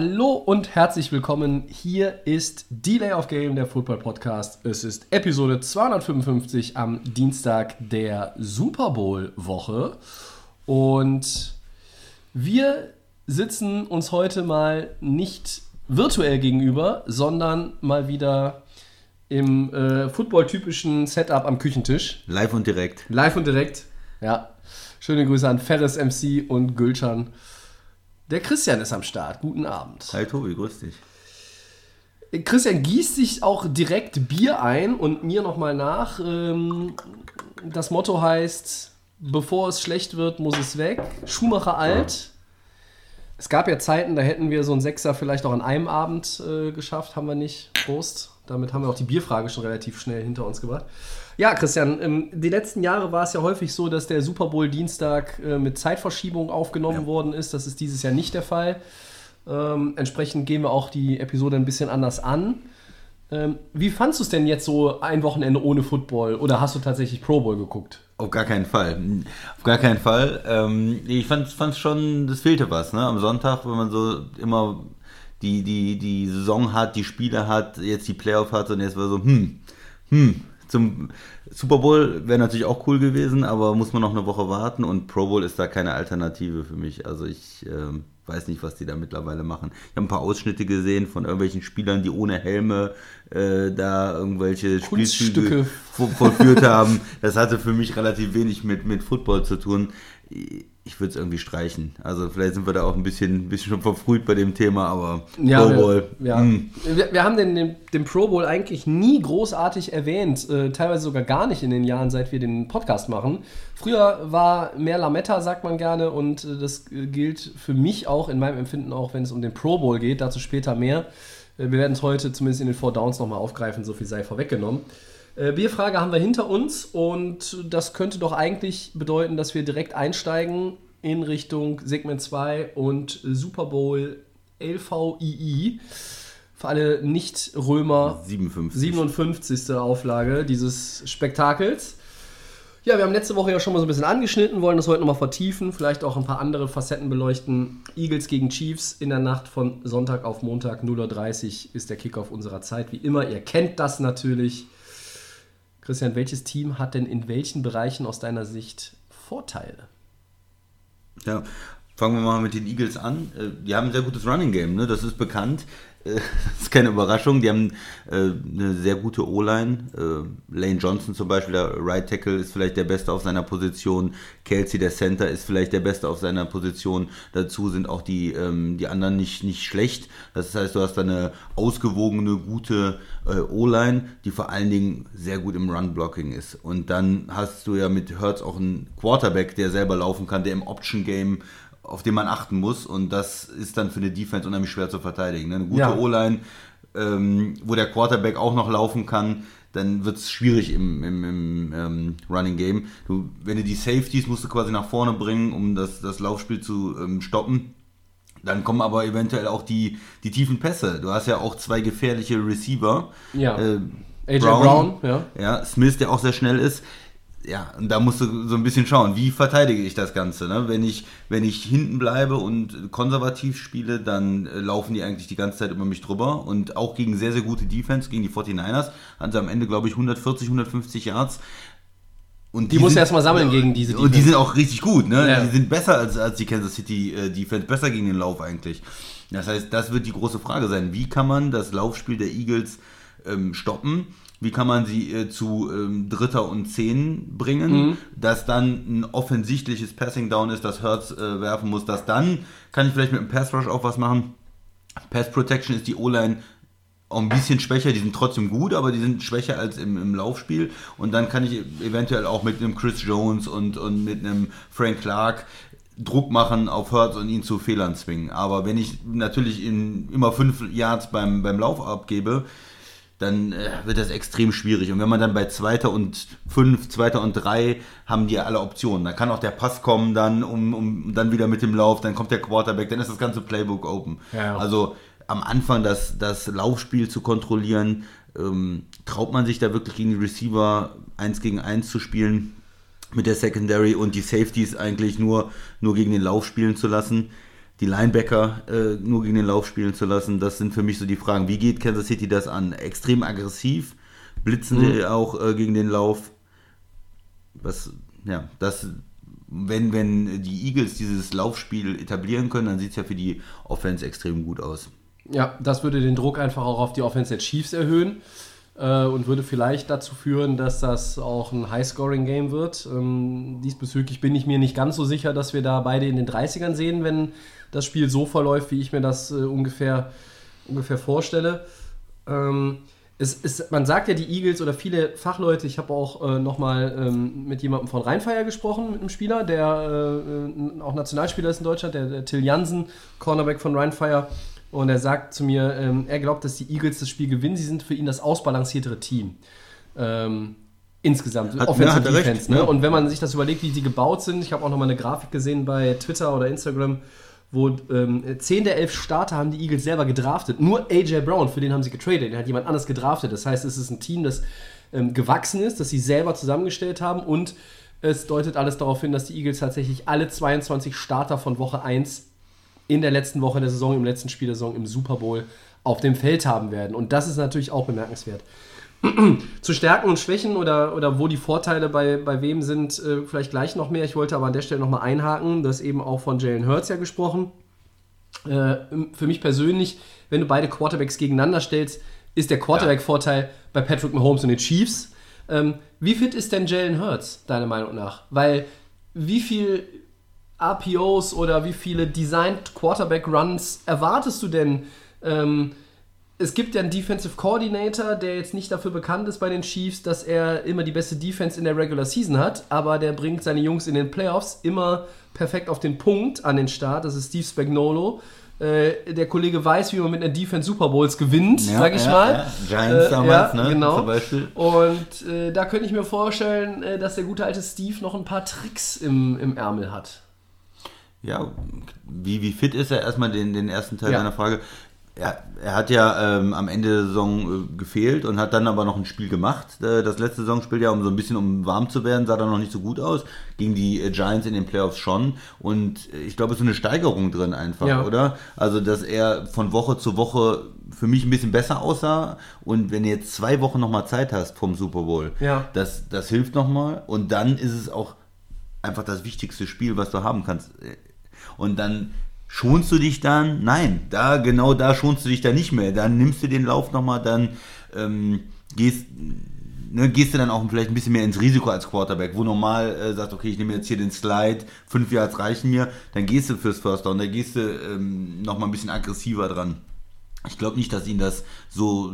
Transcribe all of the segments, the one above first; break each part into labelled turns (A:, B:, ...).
A: Hallo und herzlich willkommen. Hier ist Delay of Game, der Football Podcast. Es ist Episode 255 am Dienstag der Super Bowl Woche. Und wir sitzen uns heute mal nicht virtuell gegenüber, sondern mal wieder im äh, Football-typischen Setup am Küchentisch.
B: Live und direkt.
A: Live und direkt. Ja. Schöne Grüße an Ferris MC und Gülcan. Der Christian ist am Start. Guten Abend.
B: Hi Tobi, grüß dich.
A: Christian gießt sich auch direkt Bier ein und mir nochmal nach. Ähm, das Motto heißt, bevor es schlecht wird, muss es weg. Schumacher alt. Es gab ja Zeiten, da hätten wir so einen Sechser vielleicht auch an einem Abend äh, geschafft, haben wir nicht. Prost. Damit haben wir auch die Bierfrage schon relativ schnell hinter uns gebracht. Ja, Christian, ähm, die letzten Jahre war es ja häufig so, dass der Super Bowl Dienstag äh, mit Zeitverschiebung aufgenommen worden ist. Das ist dieses Jahr nicht der Fall. Ähm, entsprechend gehen wir auch die Episode ein bisschen anders an. Ähm, wie fandst du es denn jetzt so ein Wochenende ohne Football? Oder hast du tatsächlich Pro Bowl geguckt?
B: Auf gar keinen Fall. Auf gar keinen Fall. Ähm, ich fand, fand schon, das fehlte was. Ne? Am Sonntag, wenn man so immer die, die, die Saison hat, die Spiele hat, jetzt die Playoff hat und jetzt war so, hm, hm, zum Super Bowl wäre natürlich auch cool gewesen, aber muss man noch eine Woche warten und Pro Bowl ist da keine Alternative für mich. Also ich ähm, weiß nicht, was die da mittlerweile machen. Ich habe ein paar Ausschnitte gesehen von irgendwelchen Spielern, die ohne Helme äh, da irgendwelche. Spielzüge vo- vollführt haben. Das hatte für mich relativ wenig mit, mit Football zu tun. Ich würde es irgendwie streichen. Also vielleicht sind wir da auch ein bisschen, bisschen schon verfrüht bei dem Thema, aber Pro Bowl.
A: Wir, ja.
B: hm.
A: wir, wir haben den, den, den Pro Bowl eigentlich nie großartig erwähnt, äh, teilweise sogar gar nicht in den Jahren, seit wir den Podcast machen. Früher war mehr Lametta, sagt man gerne, und äh, das äh, gilt für mich auch, in meinem Empfinden auch, wenn es um den Pro Bowl geht, dazu später mehr. Äh, wir werden es heute zumindest in den Four Downs nochmal aufgreifen, so viel sei vorweggenommen. Äh, Bierfrage haben wir hinter uns und das könnte doch eigentlich bedeuten, dass wir direkt einsteigen in Richtung Segment 2 und Super Bowl LVII. Für alle Nicht-Römer
B: 57.
A: 57. Auflage dieses Spektakels. Ja, wir haben letzte Woche ja schon mal so ein bisschen angeschnitten, wollen das heute nochmal vertiefen, vielleicht auch ein paar andere Facetten beleuchten. Eagles gegen Chiefs in der Nacht von Sonntag auf Montag 0.30 Uhr ist der Kickoff unserer Zeit. Wie immer, ihr kennt das natürlich. Christian, welches Team hat denn in welchen Bereichen aus deiner Sicht Vorteile?
B: Ja, fangen wir mal mit den Eagles an. Äh, Die haben ein sehr gutes Running Game, ne? das ist bekannt. Das ist keine Überraschung. Die haben äh, eine sehr gute O-Line. Äh, Lane Johnson zum Beispiel, der Right Tackle, ist vielleicht der Beste auf seiner Position. Kelsey, der Center, ist vielleicht der Beste auf seiner Position. Dazu sind auch die, ähm, die anderen nicht, nicht schlecht. Das heißt, du hast da eine ausgewogene, gute äh, O-Line, die vor allen Dingen sehr gut im Run-Blocking ist. Und dann hast du ja mit Hurts auch einen Quarterback, der selber laufen kann, der im Option-Game auf den man achten muss und das ist dann für eine Defense unheimlich schwer zu verteidigen. ne? Eine gute
A: Ja.
B: O-Line, ähm, wo der Quarterback auch noch laufen kann, dann wird es schwierig im, im, im ähm, Running Game. Du, wenn du die Safeties musst du quasi nach vorne bringen, um das, das Laufspiel zu ähm, stoppen. Dann kommen aber eventuell auch die, die tiefen Pässe. Du hast ja auch zwei gefährliche Receiver.
A: Ja.
B: Äh,
A: AJ Brown, ja.
B: ja, Smith, der auch sehr schnell ist. Ja, und da musst du so ein bisschen schauen, wie verteidige ich das Ganze. Ne? Wenn, ich, wenn ich hinten bleibe und konservativ spiele, dann äh, laufen die eigentlich die ganze Zeit über mich drüber. Und auch gegen sehr, sehr gute Defense, gegen die 49ers, hatten sie am Ende, glaube ich, 140, 150 Yards. Und
A: Die musst du
B: sind-
A: erstmal sammeln gegen diese
B: Und die
A: Defense.
B: sind auch richtig gut, ne?
A: Ja.
B: Die sind besser als, als die Kansas City äh, Defense, besser gegen den Lauf eigentlich. Das heißt, das wird die große Frage sein. Wie kann man das Laufspiel der Eagles ähm, stoppen? Wie kann man sie äh, zu ähm, Dritter und Zehn bringen,
A: Mhm.
B: dass dann ein offensichtliches Passing Down ist, das Hertz äh, werfen muss, dass dann kann ich vielleicht mit dem Pass Rush auch was machen. Pass Protection ist die O-Line auch ein bisschen schwächer, die sind trotzdem gut, aber die sind schwächer als im, im Laufspiel. Und dann kann ich eventuell auch mit einem Chris Jones und, und mit einem Frank Clark Druck machen auf Hurts und ihn zu Fehlern zwingen. Aber wenn ich natürlich in immer fünf Yards beim, beim Lauf abgebe, dann äh, wird das extrem schwierig. Und wenn man dann bei Zweiter und Fünf, Zweiter und Drei haben die alle Optionen. Da kann auch der Pass kommen, dann um, um dann wieder mit dem Lauf, dann kommt der Quarterback, dann ist das ganze Playbook open.
A: Ja.
B: Also am Anfang das, das Laufspiel zu kontrollieren, ähm, traut man sich da wirklich gegen die Receiver eins gegen eins zu spielen mit der Secondary und die Safeties eigentlich nur, nur gegen den Lauf spielen zu lassen, die Linebacker äh, nur gegen den Lauf spielen zu lassen, das sind für mich so die Fragen. Wie geht Kansas City das an? Extrem aggressiv, blitzen sie auch äh, gegen den Lauf? Was, ja, das, wenn, wenn die Eagles dieses Laufspiel etablieren können, dann sieht es ja für die Offense extrem gut aus.
A: Ja, das würde den Druck einfach auch auf die Offense der Chiefs erhöhen äh, und würde vielleicht dazu führen, dass das auch ein High-Scoring-Game wird. Ähm, diesbezüglich bin ich mir nicht ganz so sicher, dass wir da beide in den 30ern sehen, wenn das Spiel so verläuft, wie ich mir das äh, ungefähr, ungefähr vorstelle. Ähm, es, es, man sagt ja, die Eagles oder viele Fachleute, ich habe auch äh, nochmal ähm, mit jemandem von Rheinfeier gesprochen, mit einem Spieler, der äh, auch Nationalspieler ist in Deutschland, der, der Till Jansen, Cornerback von Rheinfeier. Und er sagt zu mir, ähm, er glaubt, dass die Eagles das Spiel gewinnen. Sie sind für ihn das ausbalanciertere Team. Ähm, insgesamt,
B: Hat-
A: Offensive
B: ja, er recht,
A: Defense. Ne?
B: ja.
A: Und wenn man sich das überlegt, wie die gebaut sind, ich habe auch nochmal eine Grafik gesehen bei Twitter oder Instagram, wo ähm, 10 der 11 Starter haben die Eagles selber gedraftet. Nur AJ Brown, für den haben sie getradet, den hat jemand anders gedraftet. Das heißt, es ist ein Team, das ähm, gewachsen ist, das sie selber zusammengestellt haben und es deutet alles darauf hin, dass die Eagles tatsächlich alle 22 Starter von Woche 1 in der letzten Woche der Saison, im letzten Spiel der Saison im Super Bowl auf dem Feld haben werden. Und das ist natürlich auch bemerkenswert. Zu Stärken und Schwächen oder, oder wo die Vorteile bei, bei wem sind, äh, vielleicht gleich noch mehr. Ich wollte aber an der Stelle nochmal einhaken, das eben auch von Jalen Hurts ja gesprochen. Äh, für mich persönlich, wenn du beide Quarterbacks gegeneinander stellst, ist der Quarterback-Vorteil bei Patrick Mahomes und den Chiefs. Ähm, wie fit ist denn Jalen Hurts, deiner Meinung nach? Weil wie viel RPOs oder wie viele Designed Quarterback Runs erwartest du denn? Ähm, es gibt ja einen Defensive Coordinator, der jetzt nicht dafür bekannt ist bei den Chiefs, dass er immer die beste Defense in der Regular Season hat, aber der bringt seine Jungs in den Playoffs immer perfekt auf den Punkt an den Start. Das ist Steve Spagnolo. Äh, der Kollege weiß, wie man mit einer Defense Super Bowls gewinnt,
B: Ja,
A: sag ich
B: ja,
A: mal.
B: ja. Giants damals, ne,
A: Genau.
B: zum Beispiel.
A: Und äh, da könnte ich mir vorstellen, äh, dass der gute alte Steve noch ein paar Tricks im, im Ärmel hat.
B: Ja, wie, wie fit ist er? Erstmal den, den ersten Teil
A: Ja.
B: deiner Frage. Er, er hat ja ähm, am Ende der Saison äh, gefehlt und hat dann aber noch ein Spiel gemacht. Äh, das letzte Saisonspiel ja, um so ein bisschen um warm zu werden, sah dann noch nicht so gut aus. Gegen die äh, Giants in den Playoffs schon. Und äh, ich glaube, es ist so eine Steigerung drin einfach,
A: Ja.
B: oder? Also, dass er von Woche zu Woche für mich ein bisschen besser aussah. Und wenn du jetzt zwei Wochen nochmal Zeit hast vom Super Bowl,
A: Ja.
B: das, das hilft nochmal. Und dann ist es auch einfach das wichtigste Spiel, was du haben kannst. Und dann schonst du dich dann? Nein, da genau da schonst du dich dann nicht mehr. Dann nimmst du den Lauf nochmal, dann ähm, gehst, ne, gehst du dann auch vielleicht ein bisschen mehr ins Risiko als Quarterback, wo normal äh, sagst, okay, ich nehme jetzt hier den Slide, fünf Yards reichen mir, dann gehst du fürs First Down, da gehst du ähm, nochmal ein bisschen aggressiver dran. Ich glaube nicht, dass ihn das so,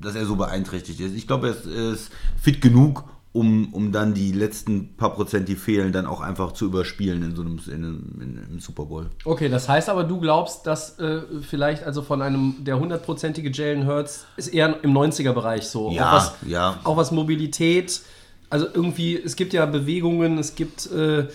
B: dass er so beeinträchtigt ist. Ich glaube, er ist, ist fit genug, um, um dann die letzten paar Prozent, die fehlen, dann auch einfach zu überspielen in so einem, in einem, in einem Super Bowl.
A: Okay, das heißt aber, du glaubst, dass äh, vielleicht also von einem, der hundertprozentige Jalen Hurts ist eher im 90er-Bereich so.
B: Ja,
A: auch was,
B: ja.
A: Auch was Mobilität, also irgendwie, es gibt ja Bewegungen, es gibt, äh,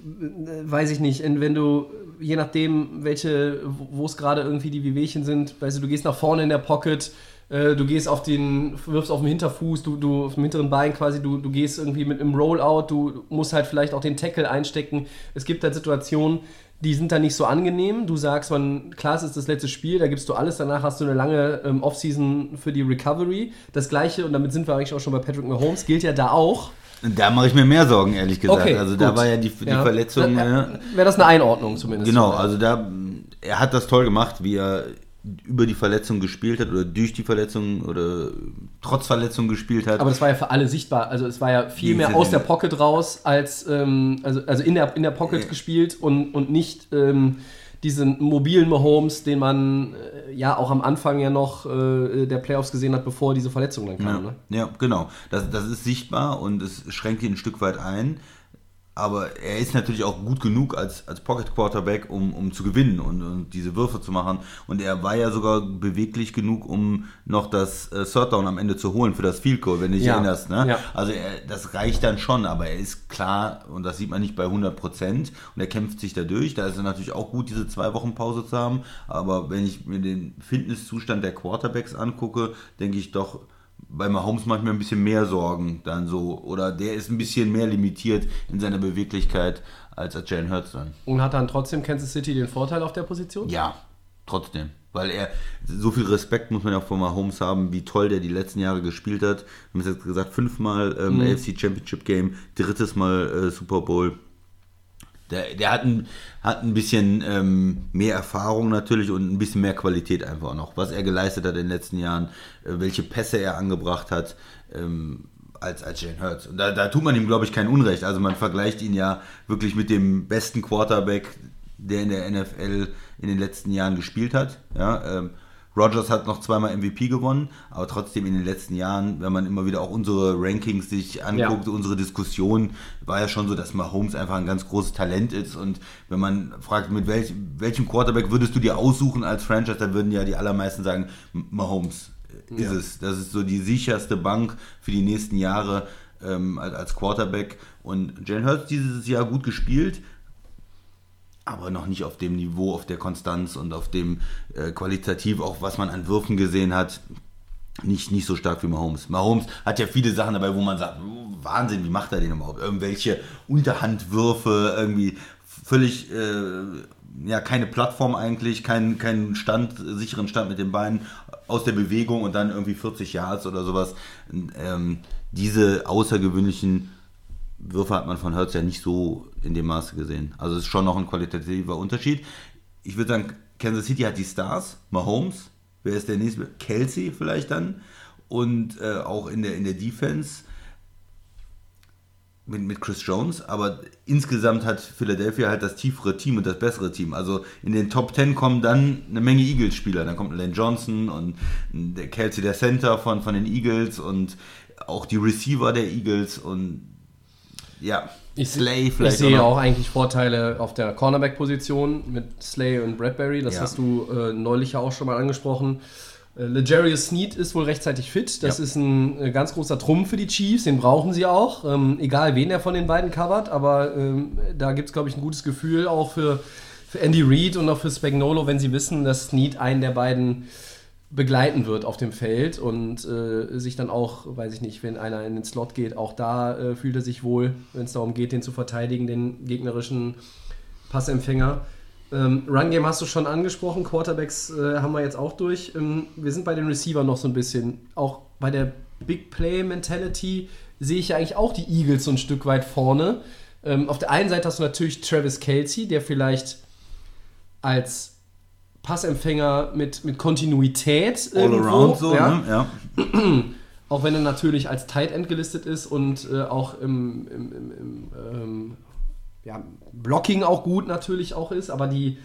A: weiß ich nicht, wenn du, je nachdem, welche, wo es gerade irgendwie die Wehwehchen sind, weißt du, du gehst nach vorne in der Pocket, äh, du gehst auf den, wirfst auf den Hinterfuß, du, du auf dem hinteren Bein quasi, du, du gehst irgendwie mit einem Rollout, du musst halt vielleicht auch den Tackle einstecken. Es gibt halt Situationen, die sind dann nicht so angenehm. Du sagst, man, klar, es ist das letzte Spiel, da gibst du alles, danach hast du eine lange ähm, Offseason für die Recovery. Das gleiche, und damit sind wir eigentlich auch schon bei Patrick Mahomes, gilt ja da auch.
B: Da mache ich mir mehr Sorgen, ehrlich gesagt.
A: Okay,
B: also da
A: gut.
B: war ja die, die
A: Ja.
B: Verletzung.
A: Da-
B: ne?
A: Wäre das eine Einordnung zumindest.
B: Genau, also da, er hat das toll gemacht, wie er über die Verletzung gespielt hat oder durch die Verletzung oder trotz Verletzung gespielt hat.
A: Aber das war ja für alle sichtbar. Also es war ja viel
B: Die
A: mehr aus der Pocket raus, als ähm, also, also in der, in der Pocket gespielt und, und nicht ähm, diesen mobilen Mahomes, den man äh, ja auch am Anfang ja noch äh, der Playoffs gesehen hat, bevor diese Verletzung dann kam.
B: Ja,
A: Ne?
B: ja genau. Das, das ist sichtbar und es schränkt ihn ein Stück weit ein. Aber er ist natürlich auch gut genug als, als Pocket Quarterback, um, um zu gewinnen und, und diese Würfe zu machen. Und er war ja sogar beweglich genug, um noch das äh, Third Down am Ende zu holen für das Field Goal, wenn du dich
A: Ja.
B: erinnerst. Ne?
A: Ja.
B: Also er, das reicht dann schon, aber er ist klar, und das sieht man nicht bei 100 Prozent, und er kämpft sich dadurch. Da ist es natürlich auch gut, diese zwei Wochen Pause zu haben. Aber wenn ich mir den Fitnesszustand der Quarterbacks angucke, denke ich doch, bei Mahomes manchmal ein bisschen mehr Sorgen dann so. Oder der ist ein bisschen mehr limitiert in seiner Beweglichkeit als Jalen Hurts dann.
A: Und hat dann trotzdem Kansas City den Vorteil auf der Position?
B: Ja, trotzdem. Weil er, so viel Respekt muss man ja auch vor Mahomes haben, wie toll der die letzten Jahre gespielt hat. Wir haben es jetzt gesagt, fünfmal ähm, AFC Championship Game, drittes Mal äh, Super Bowl. Der, der hat, ein, hat ein bisschen ähm, mehr Erfahrung natürlich und ein bisschen mehr Qualität einfach noch. Was er geleistet hat in den letzten Jahren, äh, welche Pässe er angebracht hat, ähm, als, als Jalen Hurts. Und da, da tut man ihm, glaube ich, kein Unrecht. Also man vergleicht ihn ja wirklich mit dem besten Quarterback, der in der NFL in den letzten Jahren gespielt hat. Ja, ähm, Rodgers hat noch zweimal MVP gewonnen, aber trotzdem in den letzten Jahren, wenn man immer wieder auch unsere Rankings sich anguckt,
A: Ja.
B: unsere Diskussion, war ja schon so, dass Mahomes einfach ein ganz großes Talent ist. Und wenn man fragt, mit welch, welchem Quarterback würdest du dir aussuchen als Franchise, dann würden ja die allermeisten sagen, Mahomes ist
A: Ja.
B: es. Das ist so die sicherste Bank für die nächsten Jahre ähm, als, als Quarterback. Und Jalen Hurts dieses Jahr gut gespielt, aber noch nicht auf dem Niveau, auf der Konstanz und auf dem äh, qualitativ, auch was man an Würfen gesehen hat, nicht, nicht so stark wie Mahomes. Mahomes hat ja viele Sachen dabei, wo man sagt, "Oh, Wahnsinn, wie macht er den überhaupt? Irgendwelche Unterhandwürfe, irgendwie völlig, äh, ja, keine Plattform eigentlich, keinen keinen Stand, sicheren Stand mit den Beinen aus der Bewegung und dann irgendwie 40 Yards oder sowas. Ähm, diese außergewöhnlichen Würfe hat man von Hurts ja nicht so in dem Maße gesehen. Also es ist schon noch ein qualitativer Unterschied. Ich würde sagen, Kansas City hat die Stars, Mahomes, wer ist der nächste? Kelsey vielleicht dann. Und äh, auch in der, in der Defense mit, mit Chris Jones, aber insgesamt hat Philadelphia halt das tiefere Team und das bessere Team. Also in den Top 10 kommen dann eine Menge Eagles-Spieler. Dann kommt Len Johnson und der Kelsey, der Center von, von den Eagles und auch die Receiver der Eagles und ja,
A: Ich,
B: Slay
A: ich
B: vielleicht.
A: sehe
B: noch.
A: auch eigentlich Vorteile auf der Cornerback-Position mit Slay und Bradbury. Das
B: Ja.
A: hast du äh, neulich ja auch schon mal angesprochen. Äh, Legarius Sneed ist wohl rechtzeitig fit. Das
B: Ja.
A: ist ein äh, ganz großer Trumpf für die Chiefs. Den brauchen sie auch. Ähm, egal, wen er von den beiden covert. Aber ähm, da gibt es, glaube ich, ein gutes Gefühl auch für, für Andy Reid und auch für Spagnolo, wenn sie wissen, dass Sneed einen der beiden begleiten wird auf dem Feld und äh, sich dann auch, weiß ich nicht, wenn einer in den Slot geht, auch da äh, fühlt er sich wohl, wenn es darum geht, den zu verteidigen, den gegnerischen Passempfänger. Ähm, Run Game hast du schon angesprochen, Quarterbacks äh, haben wir jetzt auch durch. Ähm, wir sind bei den Receiver noch so ein bisschen, auch bei der Big Play Mentality sehe ich ja eigentlich auch die Eagles so ein Stück weit vorne. Ähm, auf der einen Seite hast du natürlich Travis Kelsey, der vielleicht als Passempfänger mit, mit Kontinuität
B: All
A: irgendwo,
B: around so,
A: ja,
B: ne? Ja.
A: auch wenn er natürlich als Tight End gelistet ist und äh, auch im, im, im, im ähm, ja, Blocking auch gut natürlich auch ist, aber die,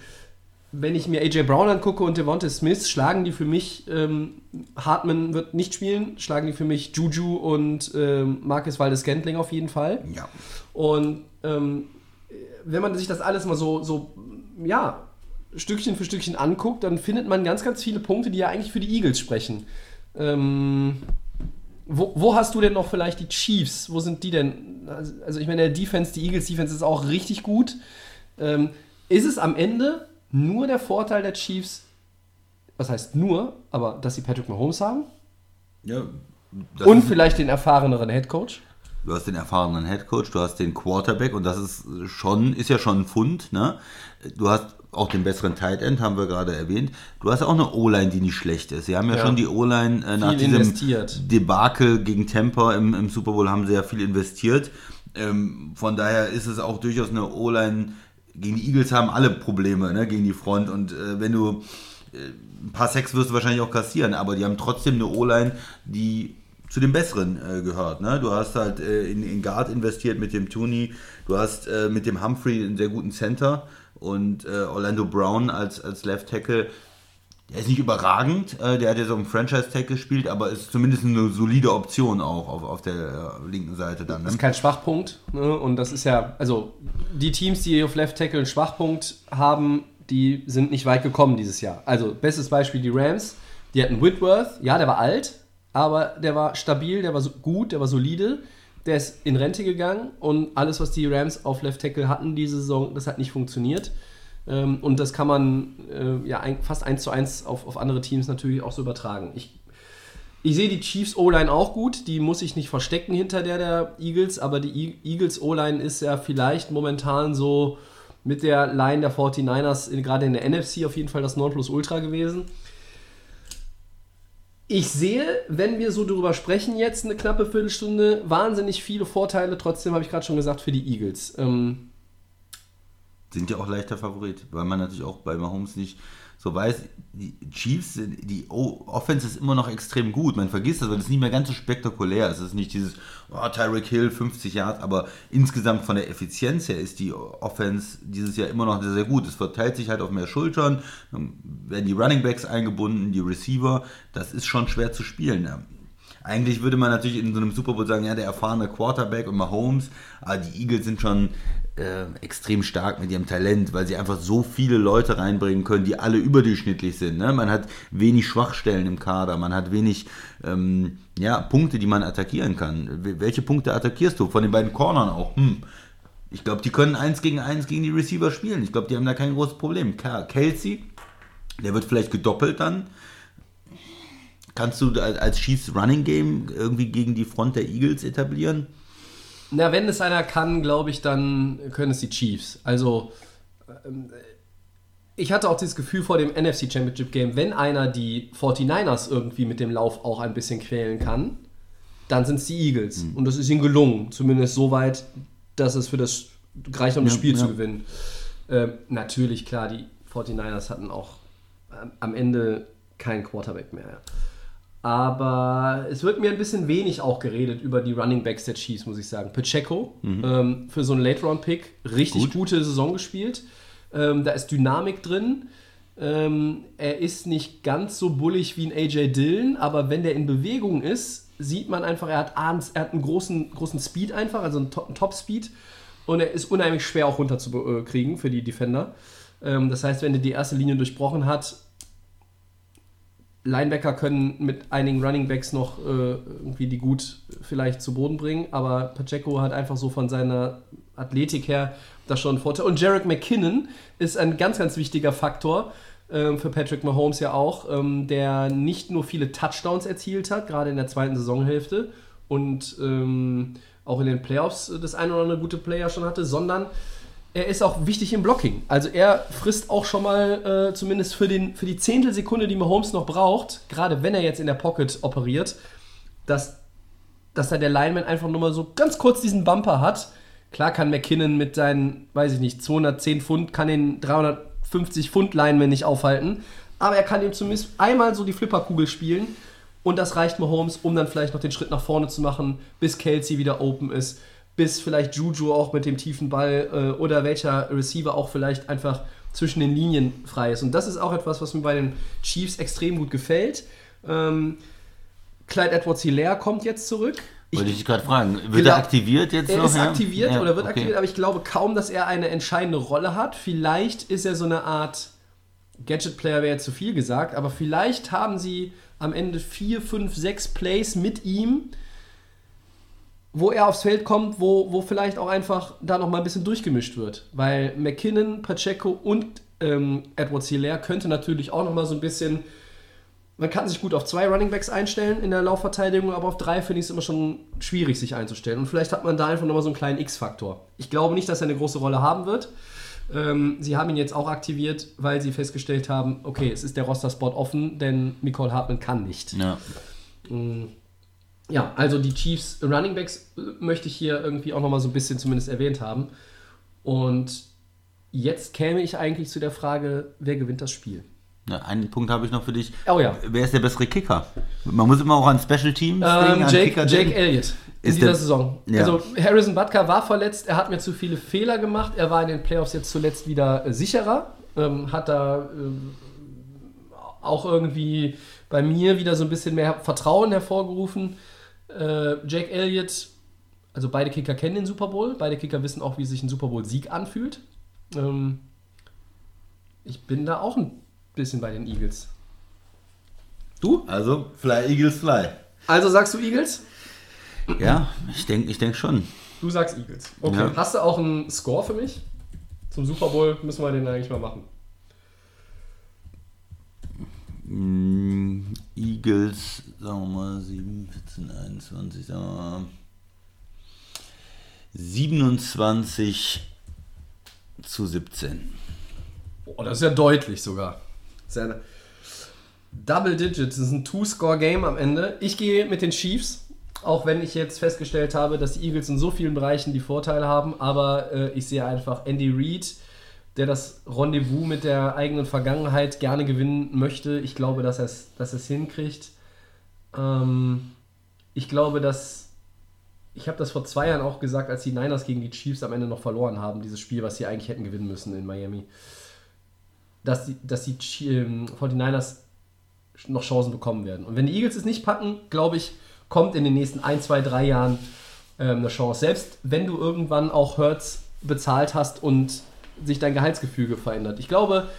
A: wenn ich mir AJ Brown angucke und Devonta Smith, schlagen die für mich, ähm, Hartman wird nicht spielen, schlagen die für mich Juju und ähm, Marcus Waldes Gentling auf jeden Fall.
B: ja.
A: Und ähm, wenn man sich das alles mal so, so, ja, Stückchen für Stückchen anguckt, dann findet man ganz, ganz viele Punkte, die ja eigentlich für die Eagles sprechen. Ähm, wo, wo hast du denn noch vielleicht die Chiefs? Wo sind die denn? Also, also ich meine, der Defense, die Eagles Defense ist auch richtig gut. Ähm, ist es am Ende nur der Vorteil der Chiefs, was heißt nur, aber dass sie Patrick Mahomes haben
B: ja.
A: Und vielleicht den erfahreneren Headcoach?
B: Du hast den erfahrenen Headcoach, du hast den Quarterback und das ist schon, ist ja schon ein Fund, ne? Du hast auch den besseren Tight End, haben wir gerade erwähnt. Du hast auch eine O-Line, die nicht schlecht ist. Sie haben ja,
A: Ja.
B: schon die O-Line äh, nach diesem
A: investiert.
B: Debakel gegen Tampa im, im Super Bowl haben sie ja viel investiert. Ähm, von daher ist es auch durchaus eine O-Line. Gegen die Eagles haben alle Probleme, ne? Gegen die Front und äh, wenn du ein paar Sex wirst du wahrscheinlich auch kassieren, aber die haben trotzdem eine O-Line, die zu den besseren äh, gehört. Ne? Du hast halt äh, in, in Guard investiert mit dem Tooney, du hast äh, mit dem Humphrey einen sehr guten Center und äh, Orlando Brown als, als Left Tackle. der ist nicht überragend, äh, der hat jetzt auf dem Franchise-Tag gespielt, aber ist zumindest eine solide Option auch auf, auf der äh, linken Seite dann. Ne?
A: Das ist kein Schwachpunkt. Ne? Und das ist ja, also die Teams, die auf Left Tackle einen Schwachpunkt haben, die sind nicht weit gekommen dieses Jahr. Also, bestes Beispiel die Rams. Die hatten Whitworth, ja, der war alt, aber der war stabil, der war gut, der war solide. Der ist in Rente gegangen und alles, was die Rams auf Left Tackle hatten diese Saison, das hat nicht funktioniert. Ähm, und das kann man äh, ja fast eins zu eins auf, auf andere Teams natürlich auch so übertragen. Ich, ich sehe die Chiefs O-Line auch gut, die muss ich nicht verstecken hinter der der Eagles, aber die Eagles O-Line ist ja vielleicht momentan so mit der Line der 49ers, in, gerade in der NFC, auf jeden Fall das Nonplusultra gewesen. Ich sehe, wenn wir so darüber sprechen, jetzt eine knappe Viertelstunde, wahnsinnig viele Vorteile. Trotzdem habe ich gerade schon gesagt, für die Eagles. Ähm,
B: sind ja auch leichter Favorit, weil man natürlich auch bei Mahomes nicht so weiß, die Chiefs, die Offense ist immer noch extrem gut. Man vergisst das, weil es nicht mehr ganz so spektakulär ist. Es ist nicht dieses oh, Tyreek Hill 50 Yards, aber insgesamt von der Effizienz her ist die Offense dieses Jahr immer noch sehr, sehr gut. Es verteilt sich halt auf mehr Schultern, dann werden die Running Backs eingebunden, die Receiver. Das ist schon schwer zu spielen. Eigentlich würde man natürlich in so einem Super Bowl sagen, ja, der erfahrene Quarterback und Mahomes, aber die Eagles sind schon äh, extrem stark mit ihrem Talent, weil sie einfach so viele Leute reinbringen können, die alle überdurchschnittlich sind. Ne? Man hat wenig Schwachstellen im Kader, man hat wenig ähm, ja, Punkte, die man attackieren kann. Welche Punkte attackierst du? Von den beiden Cornern auch. Hm. Ich glaube, die können eins gegen eins gegen die Receiver spielen. Ich glaube, die haben da kein großes Problem. Kelsey, der wird vielleicht gedoppelt dann. Kannst du als Chiefs Running Game irgendwie gegen die Front der Eagles etablieren?
A: Na, wenn es einer kann, glaube ich, dann können es die Chiefs. Also, ähm, ich hatte auch dieses Gefühl vor dem NFC Championship Game, wenn einer die 49ers irgendwie mit dem Lauf auch ein bisschen quälen kann, dann sind es die Eagles. Mhm. Und das ist ihnen gelungen. Zumindest so weit, dass es für das reicht, um ja, das Spiel ja. zu gewinnen. Ähm, natürlich, klar, die 49ers hatten auch ähm, am Ende keinen Quarterback mehr. Aber es wird mir ein bisschen wenig auch geredet über die Running Backs der Chiefs, muss ich sagen. Pacheco mhm. ähm, für so einen Late-Round-Pick, richtig Gut. gute Saison gespielt. Ähm, da ist Dynamik drin. Ähm, er ist nicht ganz so bullig wie ein AJ Dillon, aber wenn der in Bewegung ist, sieht man einfach, er hat abends, er hat einen großen, großen Speed einfach, also einen, Top-Speed. Und er ist unheimlich schwer auch runterzukriegen für die Defender. Ähm, das heißt, wenn er die erste Linie durchbrochen hat, Linebacker können mit einigen Running Backs noch äh, irgendwie die gut vielleicht zu Boden bringen, aber Pacheco hat einfach so von seiner Athletik her das schon einen Vorteil. Und Jarek McKinnon ist ein ganz, ganz wichtiger Faktor äh, für Patrick Mahomes ja auch, ähm, der nicht nur viele Touchdowns erzielt hat, gerade in der zweiten Saisonhälfte und ähm, auch in den Playoffs das eine oder andere gute Player schon hatte, sondern er ist auch wichtig im Blocking. Also er frisst auch schon mal äh, zumindest für, den, für die Zehntelsekunde, die Mahomes noch braucht, gerade wenn er jetzt in der Pocket operiert, dass, dass da der Lineman einfach nur mal so ganz kurz diesen Bumper hat. Klar kann McKinnon mit seinen, weiß ich nicht, 210 Pfund, kann den 350 Pfund Lineman nicht aufhalten, aber er kann ihm zumindest einmal so die Flipperkugel spielen und das reicht Mahomes, um dann vielleicht noch den Schritt nach vorne zu machen, bis Kelsey wieder open ist bis vielleicht Juju auch mit dem tiefen Ball äh, oder welcher Receiver auch vielleicht einfach zwischen den Linien frei ist. Und das ist auch etwas, was mir bei den Chiefs extrem gut gefällt. Ähm, Clyde Edwards Hilaire kommt jetzt zurück.
B: Wollte ich dich gerade fragen, wird er aktiviert jetzt
A: er noch? Er ist ja? aktiviert ja, oder wird okay. aktiviert, aber ich glaube kaum, dass er eine entscheidende Rolle hat. Vielleicht ist er so eine Art Gadget-Player, wäre jetzt zu viel gesagt, aber vielleicht haben sie am Ende vier, fünf, sechs Plays mit ihm, wo er aufs Feld kommt, wo, wo vielleicht auch einfach da noch mal ein bisschen durchgemischt wird. Weil McKinnon, Pacheco und ähm, Edward Hilaire könnte natürlich auch noch mal so ein bisschen. Man kann sich gut auf zwei Runningbacks einstellen in der Laufverteidigung, aber auf drei finde ich es immer schon schwierig, sich einzustellen. Und vielleicht hat man da einfach nochmal so einen kleinen X-Faktor. Ich glaube nicht, dass er eine große Rolle haben wird. Ähm, sie haben ihn jetzt auch aktiviert, weil sie festgestellt haben, okay, es ist der Roster-Spot offen, denn Nicole Hartmann kann nicht. Ja. Mhm ja, also die Chiefs Running Backs äh, möchte ich hier irgendwie auch nochmal so ein bisschen zumindest erwähnt haben. Und jetzt käme ich eigentlich zu der Frage, wer gewinnt das Spiel?
B: Ja, einen Punkt habe ich noch für dich.
A: Oh ja.
B: Wer ist der bessere Kicker? Man muss immer auch an Special Teams
A: ähm, denken. Jake, Kicker Jake Elliott in dieser der, Saison. Ja. Also Harrison Butker war verletzt, er hat mir zu viele Fehler gemacht. Er war in den Playoffs jetzt zuletzt wieder äh, sicherer, ähm, hat da äh, auch irgendwie bei mir wieder so ein bisschen mehr Vertrauen hervorgerufen. Äh, Jake Elliott, also beide Kicker kennen den Super Bowl, beide Kicker wissen auch, wie sich ein Super Bowl-Sieg anfühlt. Ähm, ich bin da auch ein bisschen bei den Eagles. Du?
B: Also, Fly Eagles Fly.
A: Also sagst du Eagles?
B: Ja, ich denke ich denk schon.
A: Du sagst Eagles. Okay.
B: Ja.
A: Hast du auch einen Score für mich? Zum Super Bowl müssen wir den eigentlich mal machen.
B: Mm, Eagles, sagen wir mal, 7, 14, 21, sagen wir mal. 27 zu 17.
A: Oh, das ist ja deutlich sogar. Ja Double Digits, das ist ein Two-Score-Game am Ende. Ich gehe mit den Chiefs, auch wenn ich jetzt festgestellt habe, dass die Eagles in so vielen Bereichen die Vorteile haben, aber äh, ich sehe einfach Andy Reid, der das Rendezvous mit der eigenen Vergangenheit gerne gewinnen möchte. Ich glaube, dass er es dass er's hinkriegt. Ähm, ich glaube, dass. Ich habe das vor zwei Jahren auch gesagt, als die Niners gegen die Chiefs am Ende noch verloren haben, dieses Spiel, was sie eigentlich hätten gewinnen müssen in Miami. Dass die, dass die ähm, 49ers noch Chancen bekommen werden. Und wenn die Eagles es nicht packen, glaube ich, kommt in den nächsten ein, zwei, drei Jahren ähm, eine Chance. Selbst wenn du irgendwann auch Hurts bezahlt hast und sich dein Gehaltsgefüge verändert. Ich glaube,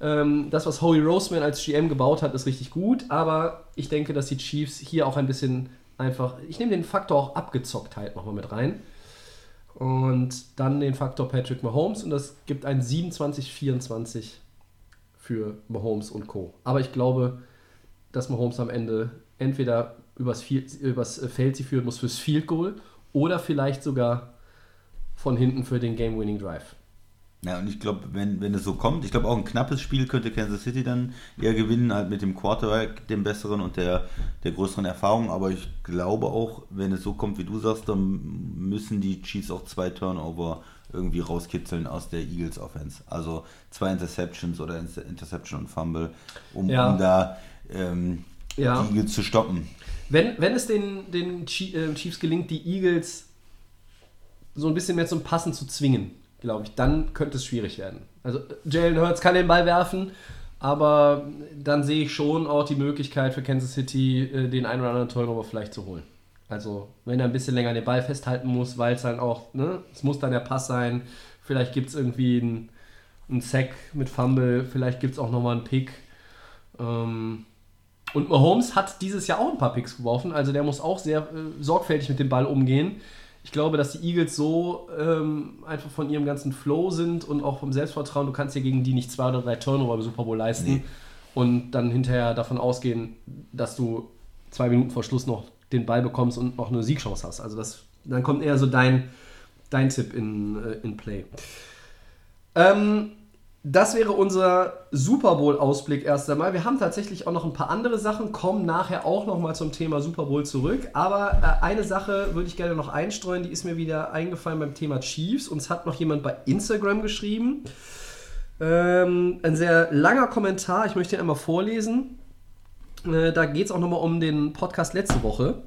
A: ähm, das, was Howie Roseman als GM gebaut hat, ist richtig gut, aber ich denke, dass die Chiefs hier auch ein bisschen einfach, ich nehme den Faktor auch Abgezocktheit nochmal mit rein. Und dann den Faktor Patrick Mahomes und das gibt ein 27-24 für Mahomes und Co. Aber ich glaube, dass Mahomes am Ende entweder übers, übers Feld sie führen muss fürs Field Goal oder vielleicht sogar von hinten für den Game-Winning Drive.
B: Ja, und ich glaube, wenn, wenn es so kommt, ich glaube auch ein knappes Spiel könnte Kansas City dann eher gewinnen, halt mit dem Quarterback, dem besseren und der, der größeren Erfahrung. Aber ich glaube auch, wenn es so kommt, wie du sagst, dann müssen die Chiefs auch zwei Turnover irgendwie rauskitzeln aus der Eagles Offense. Also zwei Interceptions oder Inter- Interception und Fumble, um,
A: Ja.
B: um da ähm,
A: Ja.
B: die Eagles zu stoppen.
A: Wenn, wenn es den, den äh, Chiefs gelingt, die Eagles so ein bisschen mehr zum Passen zu zwingen, glaube ich, dann könnte es schwierig werden. Also Jalen Hurts kann den Ball werfen, aber dann sehe ich schon auch die Möglichkeit für Kansas City, äh, den einen oder anderen Turnover vielleicht zu holen. Also wenn er ein bisschen länger den Ball festhalten muss, weil es dann auch, ne, es muss dann der Pass sein, vielleicht gibt es irgendwie einen, einen Sack mit Fumble, vielleicht gibt es auch nochmal einen Pick. Ähm, und Mahomes hat dieses Jahr auch ein paar Picks geworfen, also der muss auch sehr äh, sorgfältig mit dem Ball umgehen. Ich glaube, dass die Eagles so ähm, einfach von ihrem ganzen Flow sind und auch vom Selbstvertrauen, du kannst dir gegen die nicht zwei oder drei Turnover im Super Bowl leisten
B: Nee.
A: und dann hinterher davon ausgehen, dass du zwei Minuten vor Schluss noch den Ball bekommst und noch eine Siegchance hast. Also das, dann kommt eher so dein, dein Tipp in, äh, in Play. Ähm, das wäre unser Super Bowl-Ausblick erst einmal. Wir haben tatsächlich auch noch ein paar andere Sachen, kommen nachher auch noch mal zum Thema Super Bowl zurück. Aber äh, eine Sache würde ich gerne noch einstreuen, die ist mir wieder eingefallen beim Thema Chiefs. Uns hat noch jemand bei Instagram geschrieben. Ähm, ein sehr langer Kommentar, ich möchte ihn einmal vorlesen. Äh, da geht es auch nochmal um den Podcast letzte Woche.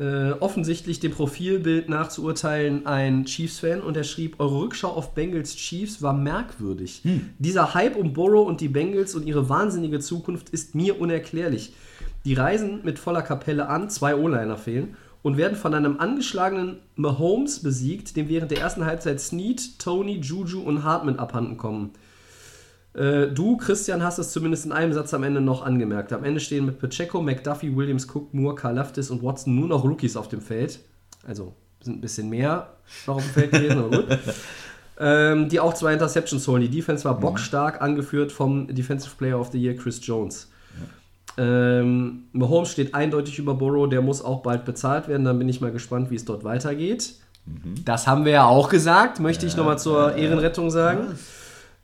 A: Äh, offensichtlich dem Profilbild nach zu urteilen ein Chiefs-Fan und er schrieb, eure Rückschau auf Bengals Chiefs war merkwürdig. Dieser Hype um Burrow und die Bengals und ihre wahnsinnige Zukunft ist mir unerklärlich. Die reisen mit voller Kapelle an, zwei O-Liner fehlen und werden von einem angeschlagenen Mahomes besiegt, dem während der ersten Halbzeit Snead, Tony, Juju und Hartman abhanden kommen. Äh, du, Christian, hast es zumindest in einem Satz am Ende noch angemerkt. Am Ende stehen mit Pacheco, McDuffie, Williams, Cook, Moore, Karlaftis und Watson nur noch Rookies auf dem Feld. Also sind ein bisschen mehr noch auf dem Feld gewesen, aber gut. Ähm, die auch zwei Interceptions holen. Die Defense war bockstark, angeführt vom Defensive Player of the Year Chris Jones. Ähm, Mahomes steht eindeutig über Burrow, der muss auch bald bezahlt werden. Dann bin ich mal gespannt, wie es dort weitergeht. Das haben wir ja auch gesagt, möchte ich nochmal zur Ehrenrettung sagen.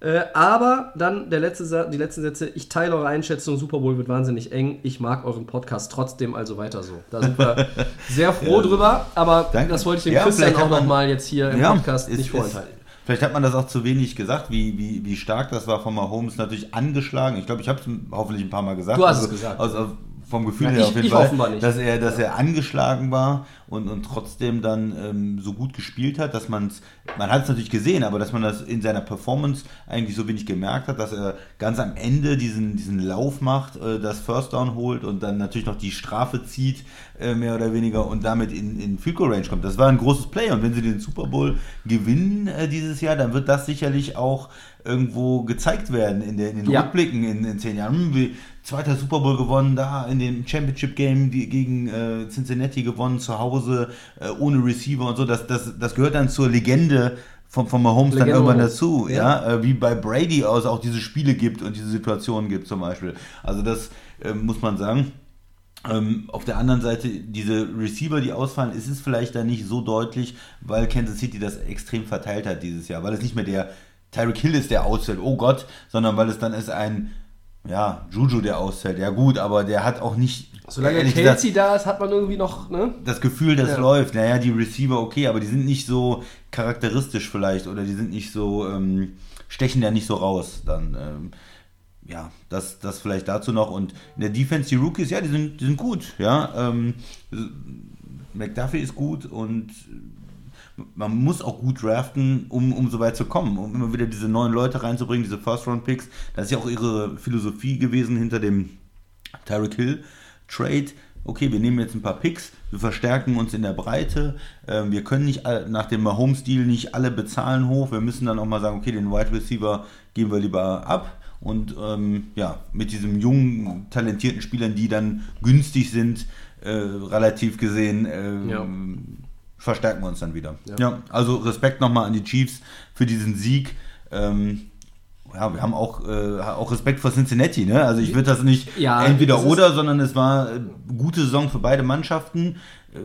A: Äh, aber dann der letzte, Sa- die letzten Sätze. Ich teile eure Einschätzung. Super Bowl wird wahnsinnig eng. Ich mag euren Podcast trotzdem, also weiter so. Da sind wir sehr froh drüber. Aber
B: Danke.
A: das wollte ich dem
B: Ja,
A: Christian auch nochmal jetzt hier im Podcast
B: ist-
A: nicht
B: ist-
A: vorenthalten.
B: Vielleicht hat man das auch zu wenig gesagt, wie, wie, wie stark das war von Mahomes. Natürlich angeschlagen. Ich glaube, ich habe es hoffentlich ein paar Mal gesagt.
A: Du hast es gesagt.
B: Also vom Gefühl
A: Ja,
B: her
A: ich-
B: auf jeden Fall, dass er, dass er angeschlagen war und, und trotzdem dann ähm, so gut gespielt hat, dass man es, man hat es natürlich gesehen, aber dass man das in seiner Performance eigentlich so wenig gemerkt hat, dass er ganz am Ende diesen, diesen Lauf macht, äh, das First Down holt und dann natürlich noch die Strafe zieht, äh, mehr oder weniger, und damit in, in Field Goal Range kommt. Das war ein großes Play und wenn sie den Super Bowl gewinnen äh, dieses Jahr, dann wird das sicherlich auch irgendwo gezeigt werden in, der, in den
A: Ja.
B: Rückblicken in, in zehn Jahren. Hm, wie, zweiter Super Bowl gewonnen, da in dem Championship Game gegen äh, Cincinnati gewonnen, zu Hause, äh, ohne Receiver und so. Das, das, das gehört dann zur Legende von, von Mahomes dann
A: Legende
B: irgendwann
A: Mahomes.
B: dazu.
A: Ja.
B: Ja, äh, wie bei Brady aus auch diese Spiele gibt und diese Situationen gibt zum Beispiel. Also das äh, muss man sagen. Ähm, auf der anderen Seite, diese Receiver, die ausfallen, ist es vielleicht dann nicht so deutlich, weil Kansas City das extrem verteilt hat dieses Jahr, weil es nicht mehr der Tyreek Hill ist, der ausfällt, oh Gott, sondern weil es dann ist ein, ja, Juju, der ausfällt. Ja gut, aber der hat auch nicht,
A: Solange Kelsey da ist, hat man irgendwie noch, ne?
B: das Gefühl, das
A: Ja.
B: läuft. Naja, die Receiver okay, aber die sind nicht so charakteristisch vielleicht oder die sind nicht so, ähm, stechen da nicht so raus. Dann, ähm, ja, das, das vielleicht dazu noch. Und in der Defense, die Rookies, ja, die sind, die sind gut. Ja, ähm, McDuffie ist gut und man muss auch gut draften, um, um so weit zu kommen, um immer wieder diese neuen Leute reinzubringen, diese First-Round-Picks. Das ist ja auch ihre Philosophie gewesen hinter dem Tyreek Hill Trade. Okay, wir nehmen jetzt ein paar Picks, wir verstärken uns in der Breite. Ähm, wir können nicht nach dem Mahomes-Deal nicht alle bezahlen hoch. Wir müssen dann auch mal sagen, okay, den Wide Receiver geben wir lieber ab. Und ähm, ja, mit diesen jungen, talentierten Spielern, die dann günstig sind, äh, relativ gesehen, ähm,
A: Ja.
B: Verstärken wir uns dann wieder.
A: Ja.
B: Ja, also Respekt nochmal an die Chiefs für diesen Sieg. Ähm, ja, wir haben auch, äh, auch Respekt vor Cincinnati, ne? Also ich würde das nicht
A: Ja,
B: entweder
A: das
B: oder, sondern es war äh, gute Saison für beide Mannschaften. Äh,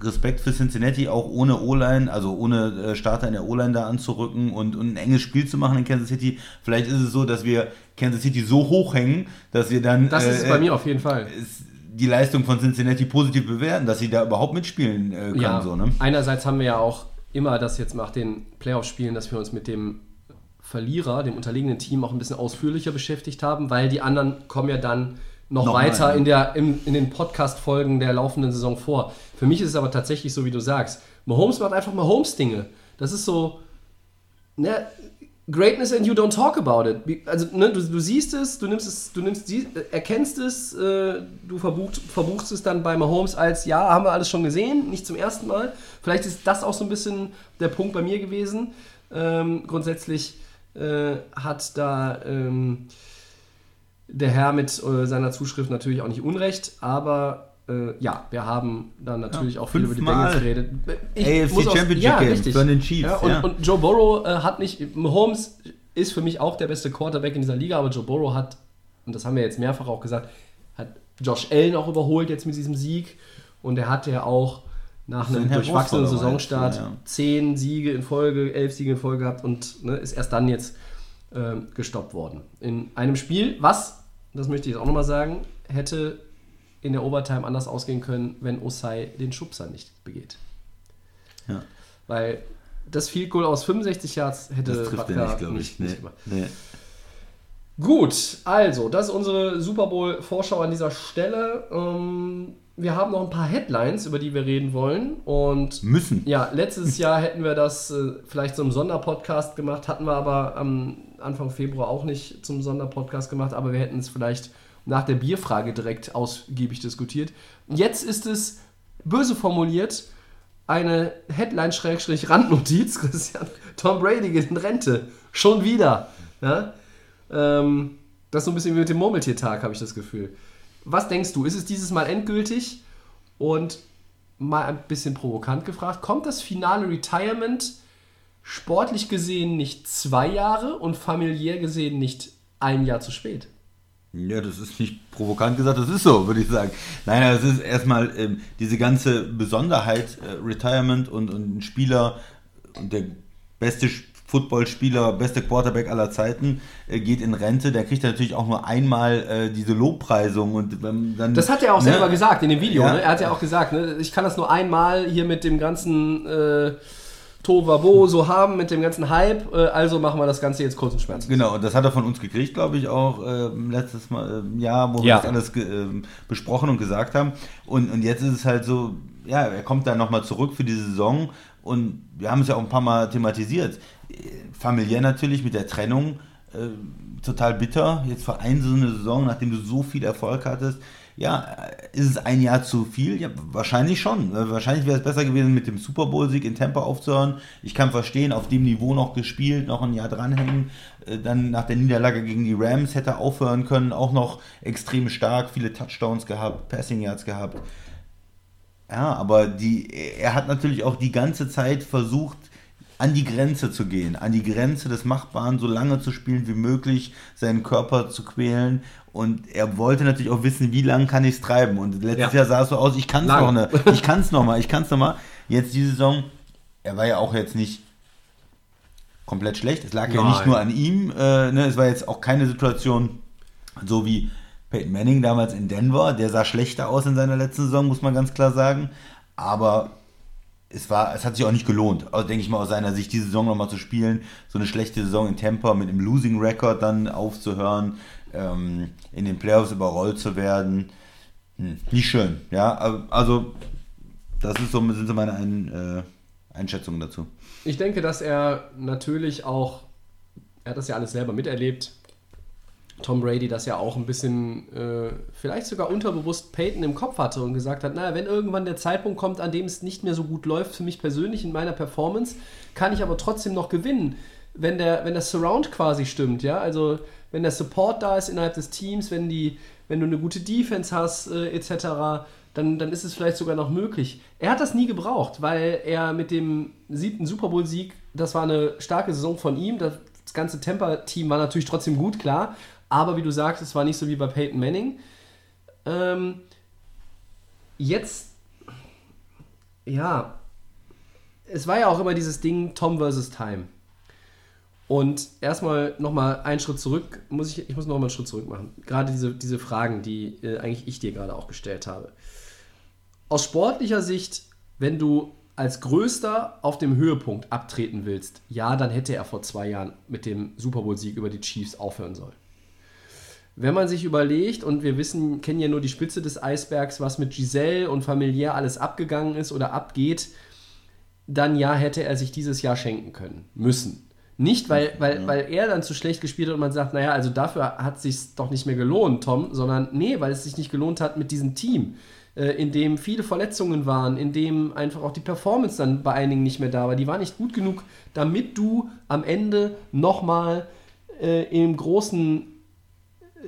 B: Respekt für Cincinnati, auch ohne O-Line, also ohne äh, Starter in der O-Line da anzurücken und, und ein enges Spiel zu machen in Kansas City. Vielleicht ist es so, dass wir Kansas City so hoch hängen, dass wir dann
A: Das ist
B: äh,
A: bei mir auf jeden Fall.
B: Die Leistung von Cincinnati positiv bewerten, dass sie da überhaupt mitspielen äh, können.
A: Ja,
B: So, ne?
A: einerseits haben wir ja auch immer das jetzt nach den Playoff-Spielen, dass wir uns mit dem Verlierer, dem unterlegenen Team, auch ein bisschen ausführlicher beschäftigt haben, weil die anderen kommen ja dann noch
B: Nochmal,
A: weiter in, der, in, in den Podcast-Folgen der laufenden Saison vor. Für mich ist es aber tatsächlich so, wie du sagst. Mahomes macht einfach Mahomes-Dinge. Das ist so, ne, Greatness and you don't talk about it. Also, ne, du, du siehst es, du nimmst es, du nimmst die, äh, erkennst es, äh, du verbucht, verbuchst es dann bei Mahomes als, ja, haben wir alles schon gesehen, nicht zum ersten Mal. Vielleicht ist das auch so ein bisschen der Punkt bei mir gewesen. Ähm, grundsätzlich äh, hat da ähm, der Herr mit äh, seiner Zuschrift natürlich auch nicht Unrecht, aber äh, ja, wir haben dann natürlich
B: Ja,
A: auch viel über die Bengals geredet. Ich
B: AFC
A: muss auch-
B: Championship
A: ja,
B: Game
A: richtig.
B: für den Chiefs,
A: Ja, und,
B: ja.
A: und Joe Burrow äh, hat nicht, Mahomes ist für mich auch der beste Quarterback in dieser Liga, aber Joe Burrow hat, und das haben wir jetzt mehrfach auch gesagt, hat Josh Allen auch überholt jetzt mit diesem Sieg und er hatte ja auch nach einem
B: ein
A: durchwachsenen Saisonstart zehn Siege in Folge, elf Siege in Folge gehabt und ne, ist erst dann jetzt ähm, gestoppt worden. In einem Spiel, was, das möchte ich jetzt auch nochmal sagen, hätte in der Overtime anders ausgehen können, wenn Osai den Schubser nicht begeht.
B: Ja.
A: Weil das Field Goal aus 65 Yards hätte
B: Das trifft er
A: Butker
B: nicht, glaube ich. Nee.
A: nicht gemacht.
B: Nee.
A: Gut, also, das ist unsere Super Bowl-Vorschau an dieser Stelle. Ähm, wir haben noch ein paar Headlines, über die wir reden wollen. Und
B: Müssen.
A: ja, letztes Jahr hätten wir das äh, vielleicht im Sonderpodcast gemacht, hatten wir aber am Anfang Februar auch nicht zum Sonderpodcast gemacht, aber wir hätten es vielleicht nach der Bierfrage direkt ausgiebig diskutiert. Jetzt ist es böse formuliert eine Headline-Randnotiz, Christian. Tom Brady geht in Rente. Schon wieder. Ja? Ähm, das ist so ein bisschen wie mit dem Murmeltiertag, habe ich das Gefühl. Was denkst du? Ist es dieses Mal endgültig? Und mal ein bisschen provokant gefragt, kommt das finale Retirement sportlich gesehen nicht zwei Jahre und familiär gesehen nicht ein Jahr zu spät?
B: Ja, das ist nicht provokant gesagt, das ist so, würde ich sagen. Nein, das ist erstmal ähm, diese ganze Besonderheit, äh, Retirement und, und ein Spieler, und der beste Footballspieler, beste Quarterback aller Zeiten, äh, geht in Rente, der kriegt natürlich auch nur einmal äh, diese Lobpreisung und dann.
A: Das hat er auch
B: ne?
A: selber gesagt in dem Video.
B: Ja.
A: Ne? Er hat ja auch gesagt, ne? ich kann das nur einmal hier mit dem ganzen äh, Tovabo so haben mit dem ganzen Hype. Äh, also machen wir das Ganze jetzt kurz und schmerzlos.
B: Genau, und das hat er von uns gekriegt, glaube ich, auch äh, letztes Mal, äh, Jahr, wo wir
A: Ja.
B: das alles ähm, besprochen und gesagt haben. Und, und jetzt ist es halt so, ja, er kommt dann nochmal zurück für die Saison und wir haben es ja auch ein paar Mal thematisiert. Äh, Familiär natürlich mit der Trennung, äh, total bitter. Jetzt für eine so eine Saison, nachdem du so viel Erfolg hattest. Ja, äh, ist es ein Jahr zu viel? Ja, wahrscheinlich schon. Äh, Wahrscheinlich wäre es besser gewesen, mit dem Super Bowl-Sieg in Tampa aufzuhören. Ich kann verstehen, auf dem Niveau noch gespielt, noch ein Jahr dranhängen. Äh, Dann nach der Niederlage gegen die Rams hätte er aufhören können. Auch noch extrem stark, viele Touchdowns gehabt, Passing Yards gehabt. Ja, aber die, er hat natürlich auch die ganze Zeit versucht, an die Grenze zu gehen, an die Grenze des Machbaren, so lange zu spielen wie möglich, seinen Körper zu quälen. Und er wollte natürlich auch wissen, wie lange kann ich es treiben. Und letztes
A: Ja.
B: Jahr sah es so aus, ich kann es noch, ne, ich kann es noch mal, ich kann es noch mal. Jetzt die Saison, er war ja auch jetzt nicht komplett schlecht. Es lag ja
A: Nein.
B: nicht nur an ihm. Äh, ne? Es war jetzt auch keine Situation, so wie Peyton Manning damals in Denver. Der sah schlechter aus in seiner letzten Saison, muss man ganz klar sagen. Aber es, war, es hat sich auch nicht gelohnt, also, denke ich mal aus seiner Sicht, diese Saison nochmal zu spielen. So eine schlechte Saison in Tampa mit einem Losing Record dann aufzuhören, ähm, in den Playoffs überrollt zu werden. Hm, nicht schön, ja. Also, das ist so, sind so meine Ein, äh, Einschätzungen dazu.
A: Ich denke, dass er natürlich auch, er hat das ja alles selber miterlebt, Tom Brady das ja auch ein bisschen, äh, vielleicht sogar unterbewusst Peyton im Kopf hatte und gesagt hat, naja, wenn irgendwann der Zeitpunkt kommt, an dem es nicht mehr so gut läuft für mich persönlich in meiner Performance, kann ich aber trotzdem noch gewinnen, wenn der, wenn das Surround quasi stimmt, ja, also wenn der Support da ist innerhalb des Teams, wenn die, wenn du eine gute Defense hast, äh, etc., dann, dann ist es vielleicht sogar noch möglich. Er hat das nie gebraucht, weil er mit dem siebten Super Bowl-Sieg, das war eine starke Saison von ihm. Das ganze Tampa-Team war natürlich trotzdem gut, klar. Aber wie du sagst, es war nicht so wie bei Peyton Manning. Ähm, jetzt, ja, es war ja auch immer dieses Ding Tom versus Time. Und erstmal nochmal einen Schritt zurück, muss ich, ich muss nochmal einen Schritt zurück machen. Gerade diese, diese Fragen, die äh, eigentlich ich dir gerade auch gestellt habe. Aus sportlicher Sicht, wenn du als Größter auf dem Höhepunkt abtreten willst, ja, dann hätte er vor zwei Jahren mit dem Super Bowl-Sieg über die Chiefs aufhören sollen. Wenn man sich überlegt, und wir wissen, kennen ja nur die Spitze des Eisbergs, was mit Giselle und familiär alles abgegangen ist oder abgeht, dann ja, hätte er sich dieses Jahr schenken können, müssen. Nicht, weil, weil, weil er dann zu schlecht gespielt hat und man sagt, naja, also dafür hat es sich doch nicht mehr gelohnt, Tom, sondern nee, weil es sich nicht gelohnt hat mit diesem Team, äh, in dem viele Verletzungen waren, in dem einfach auch die Performance dann bei einigen nicht mehr da war. Die war nicht gut genug, damit du am Ende nochmal äh, im großen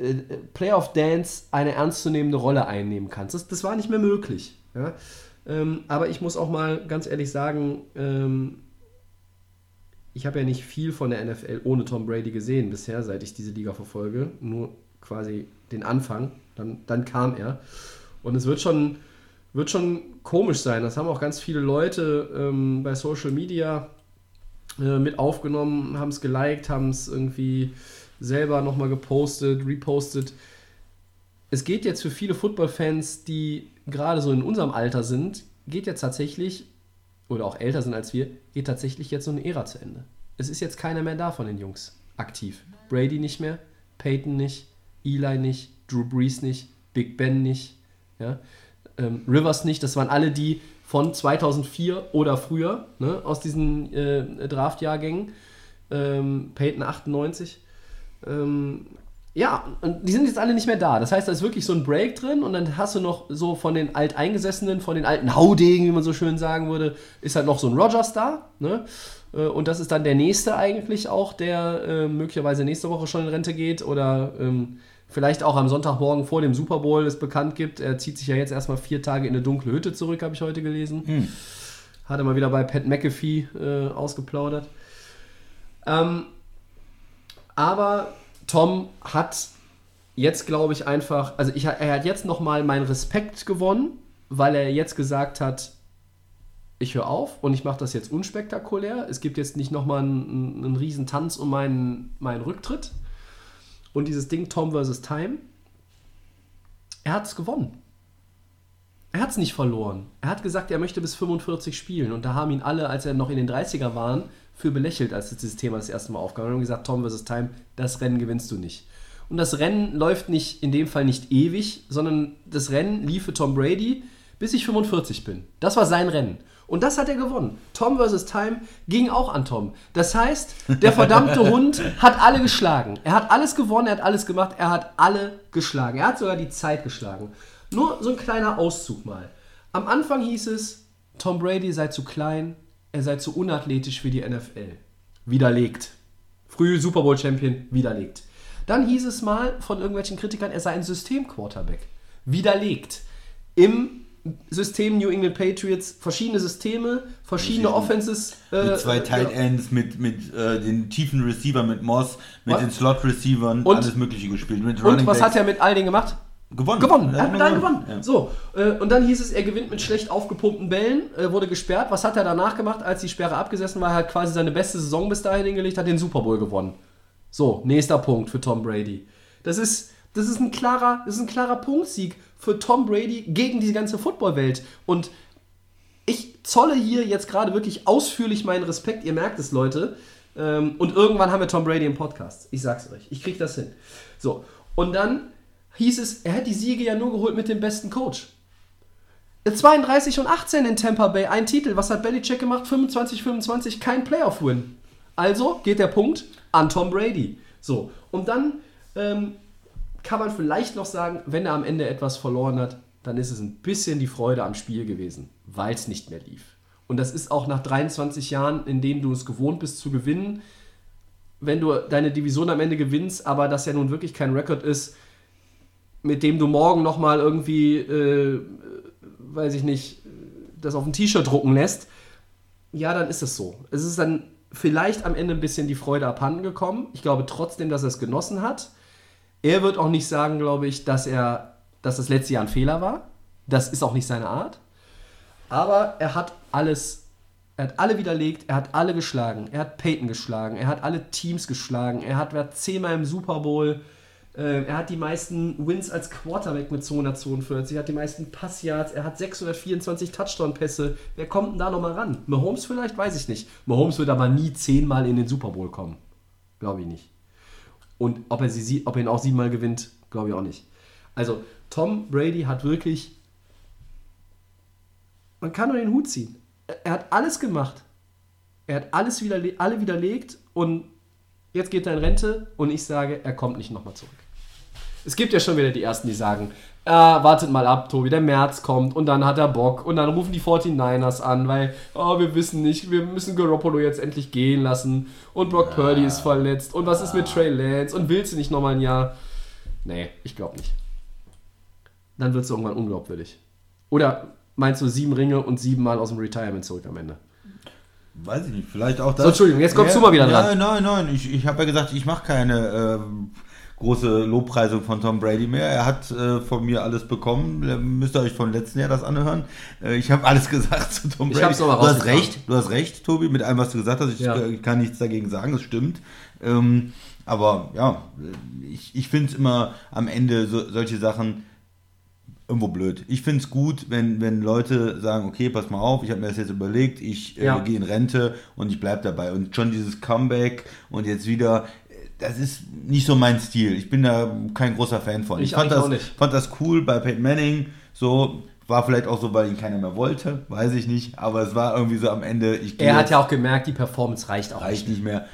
A: äh, Playoff Dance eine ernstzunehmende Rolle einnehmen kannst. Das, das war nicht mehr möglich. Ja? Ähm, aber ich muss auch mal ganz ehrlich sagen, ähm, ich habe ja nicht viel von der NFL ohne Tom Brady gesehen bisher, seit ich diese Liga verfolge. Nur quasi den Anfang. Dann, dann kam er. Und es wird schon, wird schon komisch sein. Das haben auch ganz viele Leute ähm, bei Social Media äh, mit aufgenommen, haben es geliked, haben es irgendwie selber nochmal gepostet, repostet. Es geht jetzt für viele Football-Fans, die gerade so in unserem Alter sind, geht jetzt tatsächlich, oder auch älter sind als wir, geht tatsächlich jetzt so eine Ära zu Ende. Es ist jetzt keiner mehr da von den Jungs aktiv. Brady nicht mehr, Peyton nicht, Eli nicht, Drew Brees nicht, Big Ben nicht, ja? ähm, Rivers nicht. Das waren alle die von 2004 oder früher ne, aus diesen äh, Draftjahrgängen. Ähm, Peyton 98. Ähm, ja, und die sind jetzt alle nicht mehr da. Das heißt, da ist wirklich so ein Break drin und dann hast du noch so von den Alteingesessenen, von den alten Haudegen, wie man so schön sagen würde, ist halt noch so ein Rogers da. Ne? Äh, Und das ist dann der nächste eigentlich auch, der äh, möglicherweise nächste Woche schon in Rente geht oder ähm, vielleicht auch am Sonntagmorgen vor dem Super Bowl es bekannt gibt. Er zieht sich ja jetzt erstmal vier Tage in eine dunkle Hütte zurück, habe ich heute gelesen. Hat er mal wieder bei Pat McAfee äh, ausgeplaudert. Ähm, aber Tom hat jetzt, glaube ich, einfach, also ich, er hat jetzt nochmal meinen Respekt gewonnen, weil er jetzt gesagt hat, ich höre auf und ich mache das jetzt unspektakulär. Es gibt jetzt nicht nochmal einen, einen riesen Tanz um meinen, meinen Rücktritt. Und dieses Ding Tom versus Time, er hat es gewonnen. Er Er hat es nicht verloren. Er hat gesagt, er möchte bis 45 spielen. Und da haben ihn alle, als er noch in den 30er waren, für belächelt, als dieses Thema das erste Mal aufkam. Und haben gesagt, Tom vs. Time, das Rennen gewinnst du nicht. Und das Rennen läuft nicht, in dem Fall nicht ewig, sondern das Rennen lief für Tom Brady, bis ich 45 bin. Das war sein Rennen. Und das hat er gewonnen. Tom vs. Time ging auch an Tom. Das heißt, der verdammte Hund hat alle geschlagen. Er hat alles gewonnen, er hat alles gemacht, er hat alle geschlagen. Er hat sogar die Zeit geschlagen. Nur so ein kleiner Auszug mal. Am Anfang hieß es, Tom Brady sei zu klein, er sei zu unathletisch für die NFL. Widerlegt. Frühe Super Bowl Champion, widerlegt. Dann hieß es mal von irgendwelchen Kritikern, er sei ein System-Quarterback. Widerlegt. Im System New England Patriots verschiedene Systeme, verschiedene Offenses. äh,
B: Mit zwei Tight. Ends, mit, mit äh, den tiefen Receiver, mit Moss, mit
A: Was?
B: den Slot-Receivern,
A: Und-
B: alles Mögliche gespielt.
A: Und was hat er mit all denen gemacht?
B: Gewonnen.
A: Gewonnen. Er hat mit allen gewonnen.
B: Ja.
A: So, äh, und dann hieß es, er gewinnt mit schlecht aufgepumpten Bällen, äh, wurde gesperrt. Was hat er danach gemacht, als die Sperre abgesessen war? Er hat quasi seine beste Saison bis dahin hingelegt, hat den Super Bowl gewonnen. So, nächster Punkt für Tom Brady. Das ist, das ist, ein, klarer, das ist ein klarer Punktsieg für Tom Brady gegen die ganze Footballwelt. Und ich zolle hier jetzt gerade wirklich ausführlich meinen Respekt. Ihr merkt es, Leute. Ähm, und irgendwann haben wir Tom Brady im Podcast. Ich sag's euch. Ich krieg das hin. So. Und dann hieß es, er hätte die Siege ja nur geholt mit dem besten Coach. 32 und 18 in Tampa Bay, ein Titel. Was hat Belichick gemacht? 25, 25, kein Playoff-Win. Also geht der Punkt an Tom Brady. So, und dann ähm, kann man vielleicht noch sagen, wenn er am Ende etwas verloren hat, dann ist es ein bisschen die Freude am Spiel gewesen, weil es nicht mehr lief. Und das ist auch nach 23 Jahren, in denen du es gewohnt bist zu gewinnen, wenn du deine Division am Ende gewinnst, aber das ja nun wirklich kein Rekord ist, mit dem du morgen nochmal irgendwie, äh, weiß ich nicht, das auf ein T-Shirt drucken lässt, ja, dann ist es so. Es ist dann vielleicht am Ende ein bisschen die Freude abhanden gekommen. Ich glaube trotzdem, dass er es genossen hat. Er wird auch nicht sagen, glaube ich, dass er, dass das letzte Jahr ein Fehler war. Das ist auch nicht seine Art. Aber er hat alles, er hat alle widerlegt, er hat alle geschlagen. Er hat Peyton geschlagen, er hat alle Teams geschlagen, er hat war zehnmal im Super Bowl. Ähm, Er hat die meisten Wins als Quarterback mit 242, er hat die meisten Passyards, er hat 624 Touchdown-Pässe. Wer kommt denn da nochmal ran? Mahomes vielleicht? Weiß ich nicht. Mahomes wird aber nie zehnmal in den Super Bowl kommen. Glaube ich nicht. Und ob er, sie, ob er ihn auch siebenmal gewinnt, glaube ich auch nicht. Also, Tom Brady hat wirklich. Man kann nur den Hut ziehen. Er- Er hat alles gemacht. Er hat alles widerle alle widerlegt und jetzt geht er in Rente und ich sage, er kommt nicht nochmal zurück. Es gibt ja schon wieder die Ersten, die sagen, ah, wartet mal ab, Tobi, der März kommt und dann hat er Bock und dann rufen die 49ers an, weil, oh, wir wissen nicht, wir müssen Garoppolo jetzt endlich gehen lassen und Brock Purdy ist verletzt und was ist mit Trey Lance und willst du nicht nochmal ein Jahr? Nee, ich glaube nicht. Dann wird es irgendwann unglaubwürdig. Oder meinst du sieben Ringe und siebenmal aus dem Retirement zurück am Ende?
B: Weiß ich nicht, vielleicht auch das.
A: So, Entschuldigung, jetzt kommst du mal wieder dran.
B: Nein, nein, nein. Ich, ich habe ja gesagt, ich mache keine ähm, große Lobpreisung von Tom Brady mehr. Er hat äh, von mir alles bekommen. Ihr Müsst ihr euch von letzten Jahr das anhören. Äh, ich habe alles gesagt zu Tom Brady. du hast recht, du hast recht, Tobi, mit allem, was du gesagt hast. Ich,
A: Ja.
B: äh, ich kann nichts dagegen sagen, das stimmt. Ähm, aber ja, ich, ich finde es immer am Ende so, solche Sachen irgendwo blöd. Ich finde es gut, wenn, wenn Leute sagen, okay, pass mal auf, ich habe mir das jetzt überlegt, ich äh,
A: Ja.
B: gehe in Rente und ich bleibe dabei. Und schon dieses Comeback und jetzt wieder, äh, das ist nicht so mein Stil. Ich bin da kein großer Fan von.
A: Ich
B: fand,
A: eigentlich
B: das,
A: auch nicht.
B: fand das cool bei Peyton Manning, so war vielleicht auch so, weil ihn keiner mehr wollte, weiß ich nicht, aber es war irgendwie so am Ende, ich
A: Er hat ja auch gemerkt, die Performance reicht auch
B: reicht
A: nicht.
B: nicht mehr.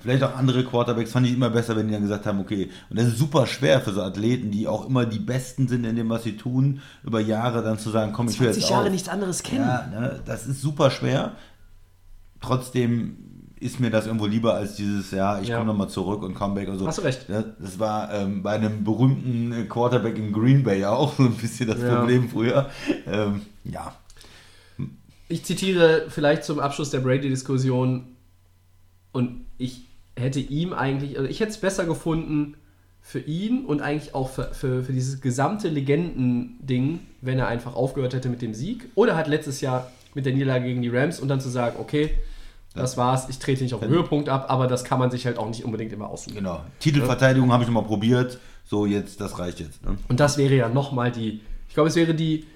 B: Vielleicht auch andere Quarterbacks fand ich immer besser, wenn die dann gesagt haben, okay, und das ist super schwer für so Athleten, die auch immer die Besten sind in dem, was sie tun, über Jahre dann zu sagen, komm, ich höre
A: 20
B: jetzt
A: Jahre
B: auf.
A: nichts anderes kennen.
B: Ja, ne, das ist super schwer. Trotzdem ist mir das irgendwo lieber als dieses, ja, ich
A: Ja.
B: komme nochmal zurück und Comeback und so.
A: Hast du recht.
B: Das war ähm, bei einem berühmten äh, Quarterback in Green Bay auch so ein bisschen das
A: Ja.
B: Problem früher. Ähm, ja,
A: Ich zitiere vielleicht zum Abschluss der Brady-Diskussion und ich hätte ihm eigentlich, also ich hätte es besser gefunden für ihn und eigentlich auch für, für, für dieses gesamte Legenden-Ding, wenn er einfach aufgehört hätte mit dem Sieg oder halt letztes Jahr mit der Niederlage gegen die Rams und dann zu sagen, okay, das war's, ich trete nicht auf den Höhepunkt ab, aber das kann man sich halt auch nicht unbedingt immer aussuchen.
B: genau. Titelverteidigung habe ich nochmal probiert. So, jetzt, das reicht jetzt. Ne?
A: Und das wäre ja nochmal die, ich glaube, es wäre die,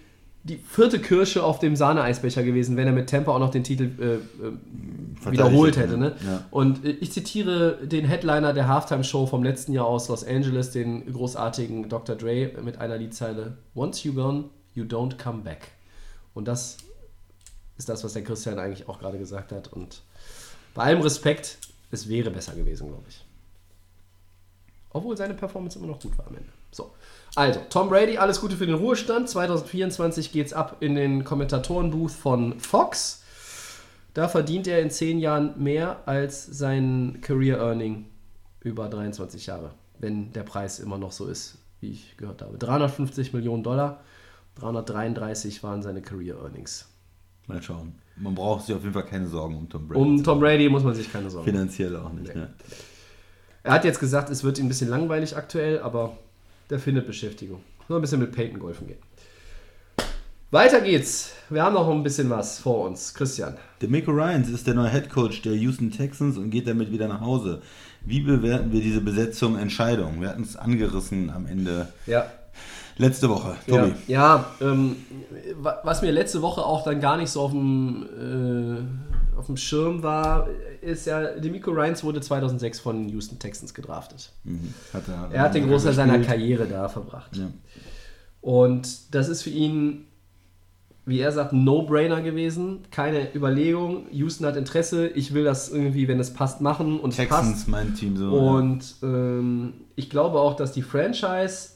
A: die vierte Kirsche auf dem Sahneeisbecher gewesen, wenn er mit Tampa auch noch den Titel äh, äh, wiederholt hätte. Ne?
B: Ja.
A: Und äh, ich zitiere den Headliner der Halftime-Show vom letzten Jahr aus Los Angeles, den großartigen Dr. Dre, mit einer Liedzeile: Once you gone, you don't come back. Und das ist das, was der Christian eigentlich auch gerade gesagt hat. Und bei allem Respekt, es wäre besser gewesen, glaube ich. Obwohl seine Performance immer noch gut war am Ende. So. Also, Tom Brady, alles Gute für den Ruhestand. 2024 geht's ab in den Kommentatorenbooth von Fox. Da verdient er in 10 Jahren mehr als sein Career Earning über 23 Jahre, wenn der Preis immer noch so ist, wie ich gehört habe. 350 Millionen Dollar, 333 waren seine Career Earnings.
B: Mal schauen. Man braucht sich auf jeden Fall keine Sorgen um Tom Brady.
A: Um Tom Brady muss man sich keine Sorgen machen.
B: Finanziell auch nicht.
A: Nee.
B: Ne?
A: Er hat jetzt gesagt, es wird ihm ein bisschen langweilig aktuell, aber der findet Beschäftigung. Nur ein bisschen mit Peyton golfen gehen. Weiter geht's. Wir haben noch ein bisschen was vor uns. Christian.
B: D'Amico Ryans ist der neue Head Coach der Houston Texans und geht damit wieder nach Hause. Wie bewerten wir diese Besetzung Entscheidung? Wir hatten es angerissen am Ende
A: Ja.
B: Letzte Woche. Tobi.
A: Ja, ja ähm, wa- was mir letzte Woche auch dann gar nicht so auf dem, äh, auf dem Schirm war, ist ja, Demico Ryans wurde 2006 von den Houston Texans gedraftet.
B: Mhm. Hat er,
A: Er hat den Großteil seiner Karriere da verbracht.
B: Ja.
A: Und das ist für ihn, wie er sagt, ein No-Brainer gewesen. Keine Überlegung. Houston hat Interesse. Ich will das irgendwie, wenn es passt, machen. Und
B: Texans,
A: passt.
B: mein Team so.
A: Und ähm, ich glaube auch, dass die Franchise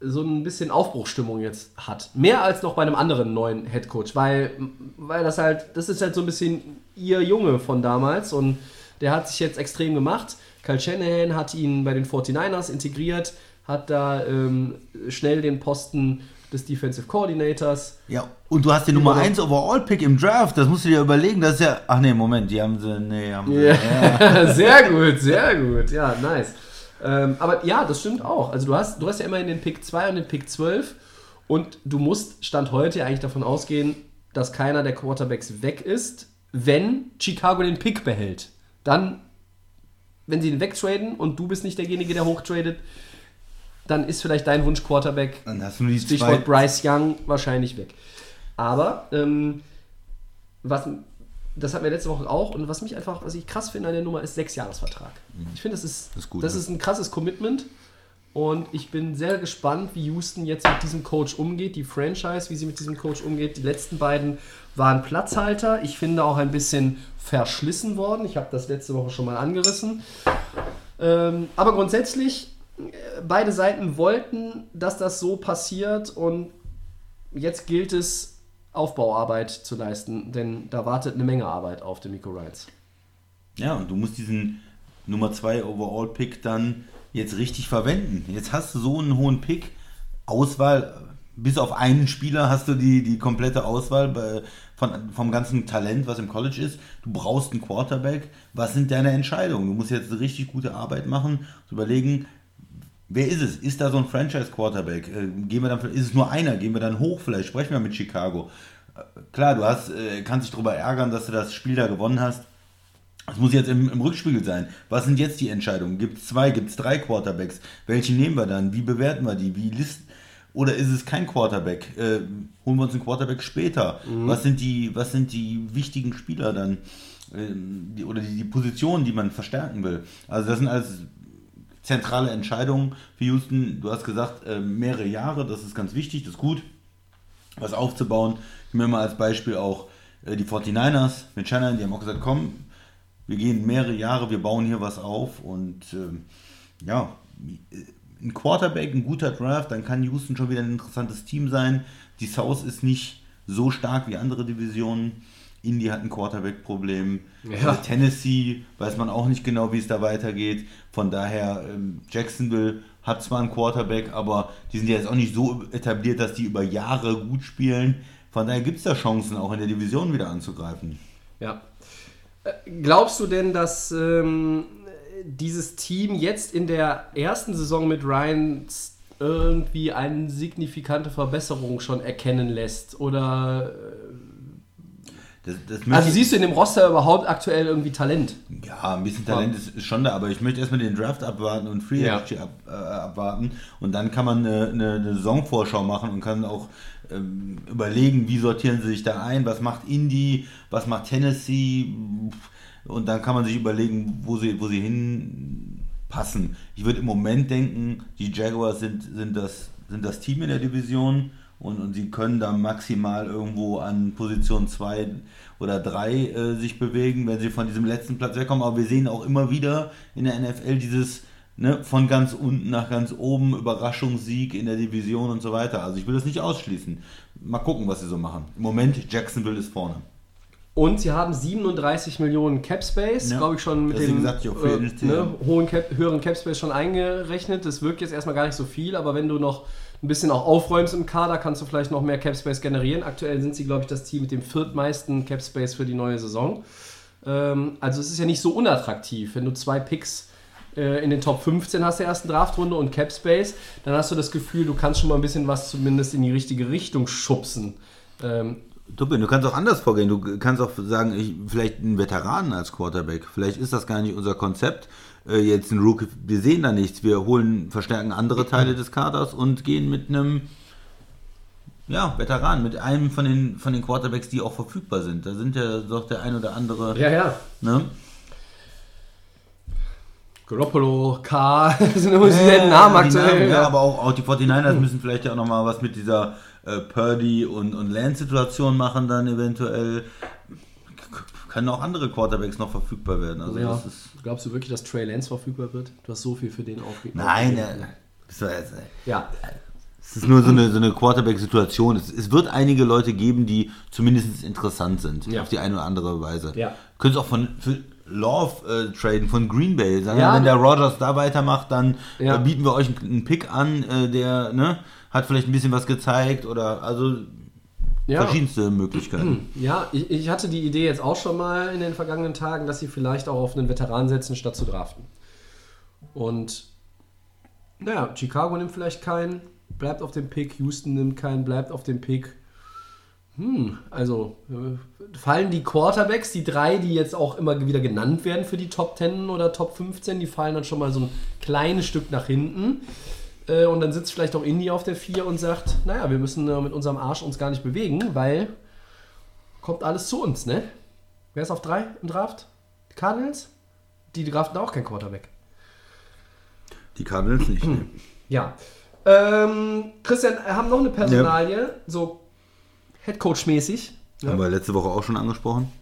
A: so ein bisschen Aufbruchsstimmung jetzt hat. Mehr als noch bei einem anderen neuen Headcoach, weil, weil das halt, das ist halt so ein bisschen ihr Junge von damals und der hat sich jetzt extrem gemacht. Kyle Shanahan hat ihn bei den 49ers integriert, hat da ähm, schnell den Posten des Defensive Coordinators.
B: Ja, und du hast den Nummer
A: Immer noch.
B: 1 Overall-Pick im Draft. Das musst du dir überlegen. Das ist ja. Ach nee, Moment, die haben sie. Nee, haben sie.
A: Ja, sehr gut, sehr gut. Ja, nice. Ähm, aber ja, das stimmt auch. Also du hast, du hast ja immerhin den Pick 2 und den Pick 12 und du musst Stand heute ja eigentlich davon ausgehen, dass keiner der Quarterbacks weg ist, wenn Chicago den Pick behält. Dann, wenn sie ihn wegtraden und du bist nicht derjenige, der hochtradet, dann ist vielleicht dein Wunsch Quarterback
B: Dann hast du nur die
A: Stichwort
B: zwei.
A: Bryce Young wahrscheinlich weg. Aber ähm, was, das hatten wir letzte Woche auch und was mich einfach, was ich krass finde an der Nummer, ist Sechsjahresvertrag. Ich finde, das ist,
B: Das ist gut,
A: das
B: ja.
A: ist ein krasses Commitment und ich bin sehr gespannt, wie Houston jetzt mit diesem Coach umgeht, die Franchise, wie sie mit diesem Coach umgeht. Die letzten beiden waren Platzhalter. Ich finde auch ein bisschen verschlissen worden. Ich habe das letzte Woche schon mal angerissen. Ähm, aber grundsätzlich, äh, beide Seiten wollten, dass das so passiert und jetzt gilt es, Aufbauarbeit zu leisten, denn da wartet eine Menge Arbeit auf den Miko Ryans.
B: Ja, und du musst diesen Nummer 2 Overall-Pick dann jetzt richtig verwenden. Jetzt hast du so einen hohen Pick. Auswahl, bis auf einen Spieler hast du die, die komplette Auswahl bei, von, vom ganzen Talent, was im College ist. Du brauchst einen Quarterback. Was sind deine Entscheidungen? Du musst jetzt richtig gute Arbeit machen, überlegen, Wer ist es? Ist da so ein Franchise-Quarterback? Äh, gehen wir dann, ist es nur einer? Gehen wir dann hoch? Vielleicht sprechen wir mit Chicago. Äh, klar, du hast, äh, kannst dich darüber ärgern, dass du das Spiel da gewonnen hast. Das muss jetzt im, im Rückspiegel sein. Was sind jetzt die Entscheidungen? Gibt es zwei, gibt es drei Quarterbacks? Welche nehmen wir dann? Wie bewerten wir die? Wie listen? Oder ist es kein Quarterback? Äh, holen wir uns einen Quarterback später? Was, sind die, was sind die wichtigen Spieler dann? Ähm, die, oder die, die Positionen, die man verstärken will? Also das sind alles zentrale Entscheidungen für Houston. Du hast gesagt, äh, mehrere Jahre, das ist ganz wichtig, das ist gut, was aufzubauen. Ich nehme mal als Beispiel auch äh, die 49ers mit Shannon, die haben auch gesagt, komm, wir gehen mehrere Jahre, wir bauen hier was auf und ähm, ja, ein Quarterback, ein guter Draft, dann kann Houston schon wieder ein interessantes Team sein. Die South ist nicht so stark wie andere Divisionen. Indy hat ein Quarterback-Problem.
A: Ja.
B: Äh, Tennessee weiß man auch nicht genau, wie es da weitergeht. Von daher, ähm, Jacksonville hat zwar einen Quarterback, aber die sind ja jetzt auch nicht so etabliert, dass die über Jahre gut spielen. Von daher gibt es da Chancen, auch in der Division wieder anzugreifen.
A: Ja. Äh, Glaubst du denn, dass ähm, dieses Team jetzt in der ersten Saison mit Ryan irgendwie eine signifikante Verbesserung schon erkennen lässt? Oder
B: Das, das
A: Also siehst du in dem Roster überhaupt aktuell irgendwie Talent?
B: Ja, ein bisschen Talent ist, ist schon da, aber ich möchte erstmal den Draft abwarten und Free
A: Ja.
B: Agency ab, äh, abwarten und dann kann man eine, eine, eine Saisonvorschau machen und kann auch ähm, überlegen, wie sortieren sie sich da ein, was macht Indy, was macht Tennessee und dann kann man sich überlegen, wo sie, wo sie hinpassen. Ich würde im Moment denken, die Jaguars sind, sind, das, sind das Team in der Division und, und sie können da maximal irgendwo an Position 2 oder 3 äh, sich bewegen, wenn sie von diesem letzten Platz wegkommen. Aber wir sehen auch immer wieder in der NFL dieses ne, von ganz unten nach ganz oben, Überraschungssieg in der Division und so weiter. Also ich will das nicht ausschließen. Mal gucken, was sie so machen. Im Moment, Jacksonville ist vorne.
A: Und sie haben 37 Millionen Cap Space,
B: Ja.
A: glaube ich schon mit
B: Deswegen
A: dem
B: ich auch
A: äh, ne, hohen Cap, höheren Cap Space schon eingerechnet. Das wirkt jetzt erstmal gar nicht so viel, aber wenn du noch ein bisschen auch aufräumst im Kader, kannst du vielleicht noch mehr Cap Space generieren. Aktuell sind sie, glaube ich, das Team mit dem viertmeisten Cap Space für die neue Saison. Ähm, also es ist ja nicht so unattraktiv, wenn du zwei Picks äh, in den Top 15 hast der ersten Draftrunde und Cap Space, dann hast du das Gefühl, du kannst schon mal ein bisschen was zumindest in die richtige Richtung schubsen. Ähm,
B: du kannst auch anders vorgehen. Du kannst auch sagen, ich, vielleicht einen Veteranen als Quarterback. Vielleicht ist das gar nicht unser Konzept. Äh, jetzt ein Rookie, wir sehen da nichts. Wir holen, verstärken andere Teile des Kaders und gehen mit einem ja, Veteran, mit einem von den, von den Quarterbacks, die auch verfügbar sind. Da sind ja doch der ein oder andere.
A: ja, ja.
B: Ne?
A: Garoppolo, K, sind immer dieselben Namen
B: die
A: aktuell.
B: Namen, ja, aber auch, auch die 49ers müssen vielleicht ja auch nochmal was mit dieser äh, Purdy und, und Lance-Situation machen, dann eventuell. Können auch andere Quarterbacks noch verfügbar werden. Also
A: Ja. Glaubst du wirklich, dass Trey Lance verfügbar wird? Du hast so viel für den aufgegeben.
B: Nein, äh, war jetzt-
A: Ja,
B: es ist nur so eine, so eine Quarterback-Situation. Es, es wird einige Leute geben, die zumindest interessant sind,
A: Ja.
B: auf die eine oder andere Weise.
A: Ja.
B: Können es auch von Love äh, traden, von Green Bay. Sagen,
A: Ja,
B: wenn der Rogers da weitermacht, dann
A: Ja.
B: äh, bieten wir euch einen, einen Pick an, äh, der ne, hat vielleicht ein bisschen was gezeigt oder also
A: ja.
B: verschiedenste Möglichkeiten.
A: Ja, ich, ich hatte die Idee jetzt auch schon mal in den vergangenen Tagen, dass sie vielleicht auch auf einen Veteran setzen, statt zu draften. Und naja, Chicago nimmt vielleicht keinen, bleibt auf dem Pick, Houston nimmt keinen, bleibt auf dem Pick. Hm, also äh, fallen die Quarterbacks, die drei, die jetzt auch immer wieder genannt werden für die Top 10 oder Top 15, die fallen dann schon mal so ein kleines Stück nach hinten. Äh, und dann sitzt vielleicht auch Indy auf der 4 und sagt, naja, wir müssen äh, mit unserem Arsch uns gar nicht bewegen, weil kommt alles zu uns, ne? Wer ist auf 3 im Draft? Die Cardinals? Die draften auch kein Quarterback.
B: Die Cardinals nicht. ne.
A: Ja. Ähm, Christian, wir haben noch eine Personalie, so Headcoach-mäßig.
B: Haben wir letzte Woche auch schon angesprochen.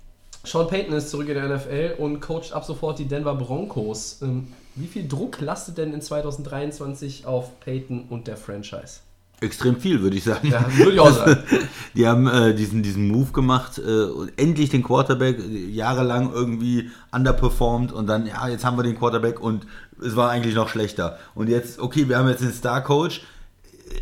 A: Sean Payton ist zurück in der NFL und coacht ab sofort die Denver Broncos. Ähm, wie viel Druck lastet denn in 2023 auf Payton und der Franchise?
B: Extrem viel, würde ich sagen.
A: Ja, würde ich auch sagen.
B: Die haben äh, diesen, diesen Move gemacht, äh, und endlich den Quarterback, äh, jahrelang irgendwie underperformed und dann, ja, jetzt haben wir den Quarterback und es war eigentlich noch schlechter. Und jetzt, okay, wir haben jetzt den Star-Coach, äh,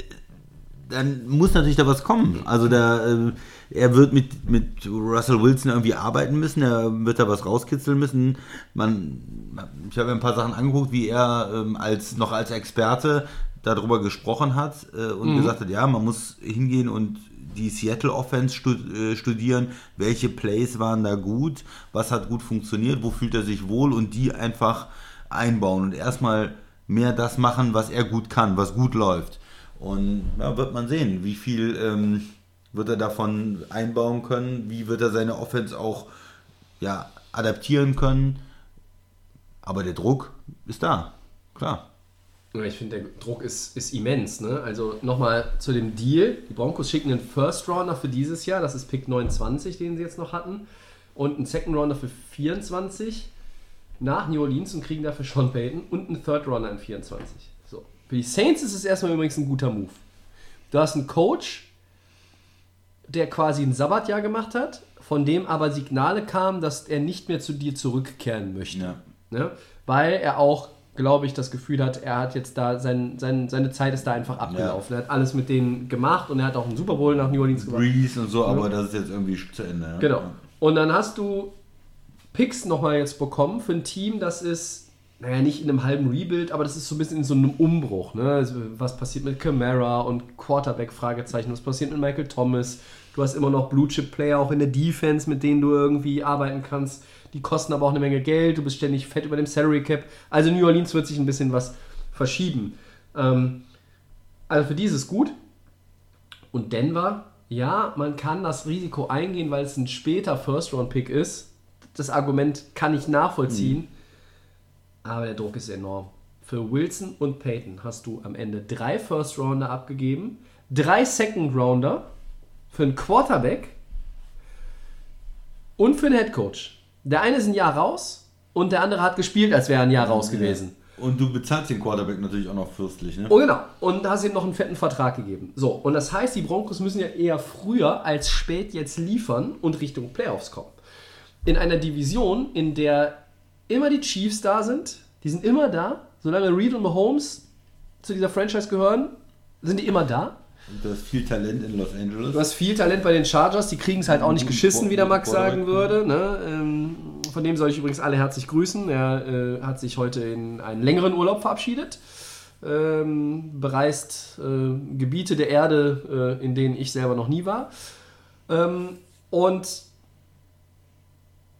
B: dann muss natürlich da was kommen. Also da, äh, er wird mit, mit Russell Wilson irgendwie arbeiten müssen, er wird da was rauskitzeln müssen. Man, ich habe mir ein paar Sachen angeguckt, wie er ähm, als noch als Experte darüber gesprochen hat äh, und gesagt hat, ja, man muss hingehen und die Seattle Offense äh, studieren, welche Plays waren da gut, was hat gut funktioniert, wo fühlt er sich wohl? Und die einfach einbauen und erstmal mehr das machen, was er gut kann, was gut läuft. Und ja, wird man sehen, wie viel ähm, wird er davon einbauen können, wie wird er seine Offense auch ja, adaptieren können. Aber der Druck ist da, klar.
A: Ich finde, der Druck ist, ist immens. Ne? Also nochmal zu dem Deal. Die Broncos schicken einen First Rounder für dieses Jahr, das ist Pick 29, den sie jetzt noch hatten, und einen Second Rounder für 24 nach New Orleans und kriegen dafür Sean Payton und einen Third Rounder in 24. So. Für die Saints ist es erstmal übrigens ein guter Move. Du hast einen Coach, der quasi ein Sabbatjahr gemacht hat, von dem aber Signale kamen, dass er nicht mehr zu dir zurückkehren möchte.
B: Ja.
A: Ne? Weil er auch, glaube ich, das Gefühl hat, er hat jetzt da, sein, sein, seine Zeit ist da einfach abgelaufen. Er hat alles mit denen gemacht und er hat auch einen Super Bowl nach New Orleans gemacht.
B: Breeze und so, aber das ist jetzt irgendwie zu Ende. Ja?
A: Genau. Und dann hast du Picks nochmal jetzt bekommen für ein Team, das ist naja, nicht in einem halben Rebuild, aber das ist so ein bisschen in so einem Umbruch. Ne? Also, was passiert mit Camara und Quarterback, Fragezeichen, was passiert mit Michael Thomas? Du hast immer noch Blue-Chip-Player auch in der Defense, mit denen du irgendwie arbeiten kannst. Die kosten aber auch eine Menge Geld, du bist ständig fett über dem Salary Cap. Also New Orleans wird sich ein bisschen was verschieben. Ähm, also für die ist es gut. Und Denver, ja, man kann das Risiko eingehen, weil es ein später First-Round-Pick ist. Das Argument kann ich nachvollziehen. Aber der Druck ist enorm. Für Wilson und Peyton hast du am Ende drei First-Rounder abgegeben, drei Second-Rounder für einen Quarterback und für einen Headcoach. Der eine ist ein Jahr raus und der andere hat gespielt, als wäre er ein Jahr raus gewesen.
B: Und du bezahlst den Quarterback natürlich auch noch fürstlich, ne?
A: Oh genau. Und hast ihm noch einen fetten Vertrag gegeben. So, und das heißt, die Broncos müssen ja eher früher als spät jetzt liefern und Richtung Playoffs kommen. In einer Division, in der immer die Chiefs da sind, die sind immer da, solange Reed und Mahomes zu dieser Franchise gehören, sind die immer da.
B: Und du hast viel Talent in Los Angeles.
A: Du hast viel Talent bei den Chargers, die kriegen es halt auch nicht geschissen, wie der Max sagen würde. Ne? Ähm, von dem soll ich übrigens alle herzlich grüßen. Er äh, hat sich heute in einen längeren Urlaub verabschiedet. Ähm, bereist äh, Gebiete der Erde, äh, in denen ich selber noch nie war. Ähm, und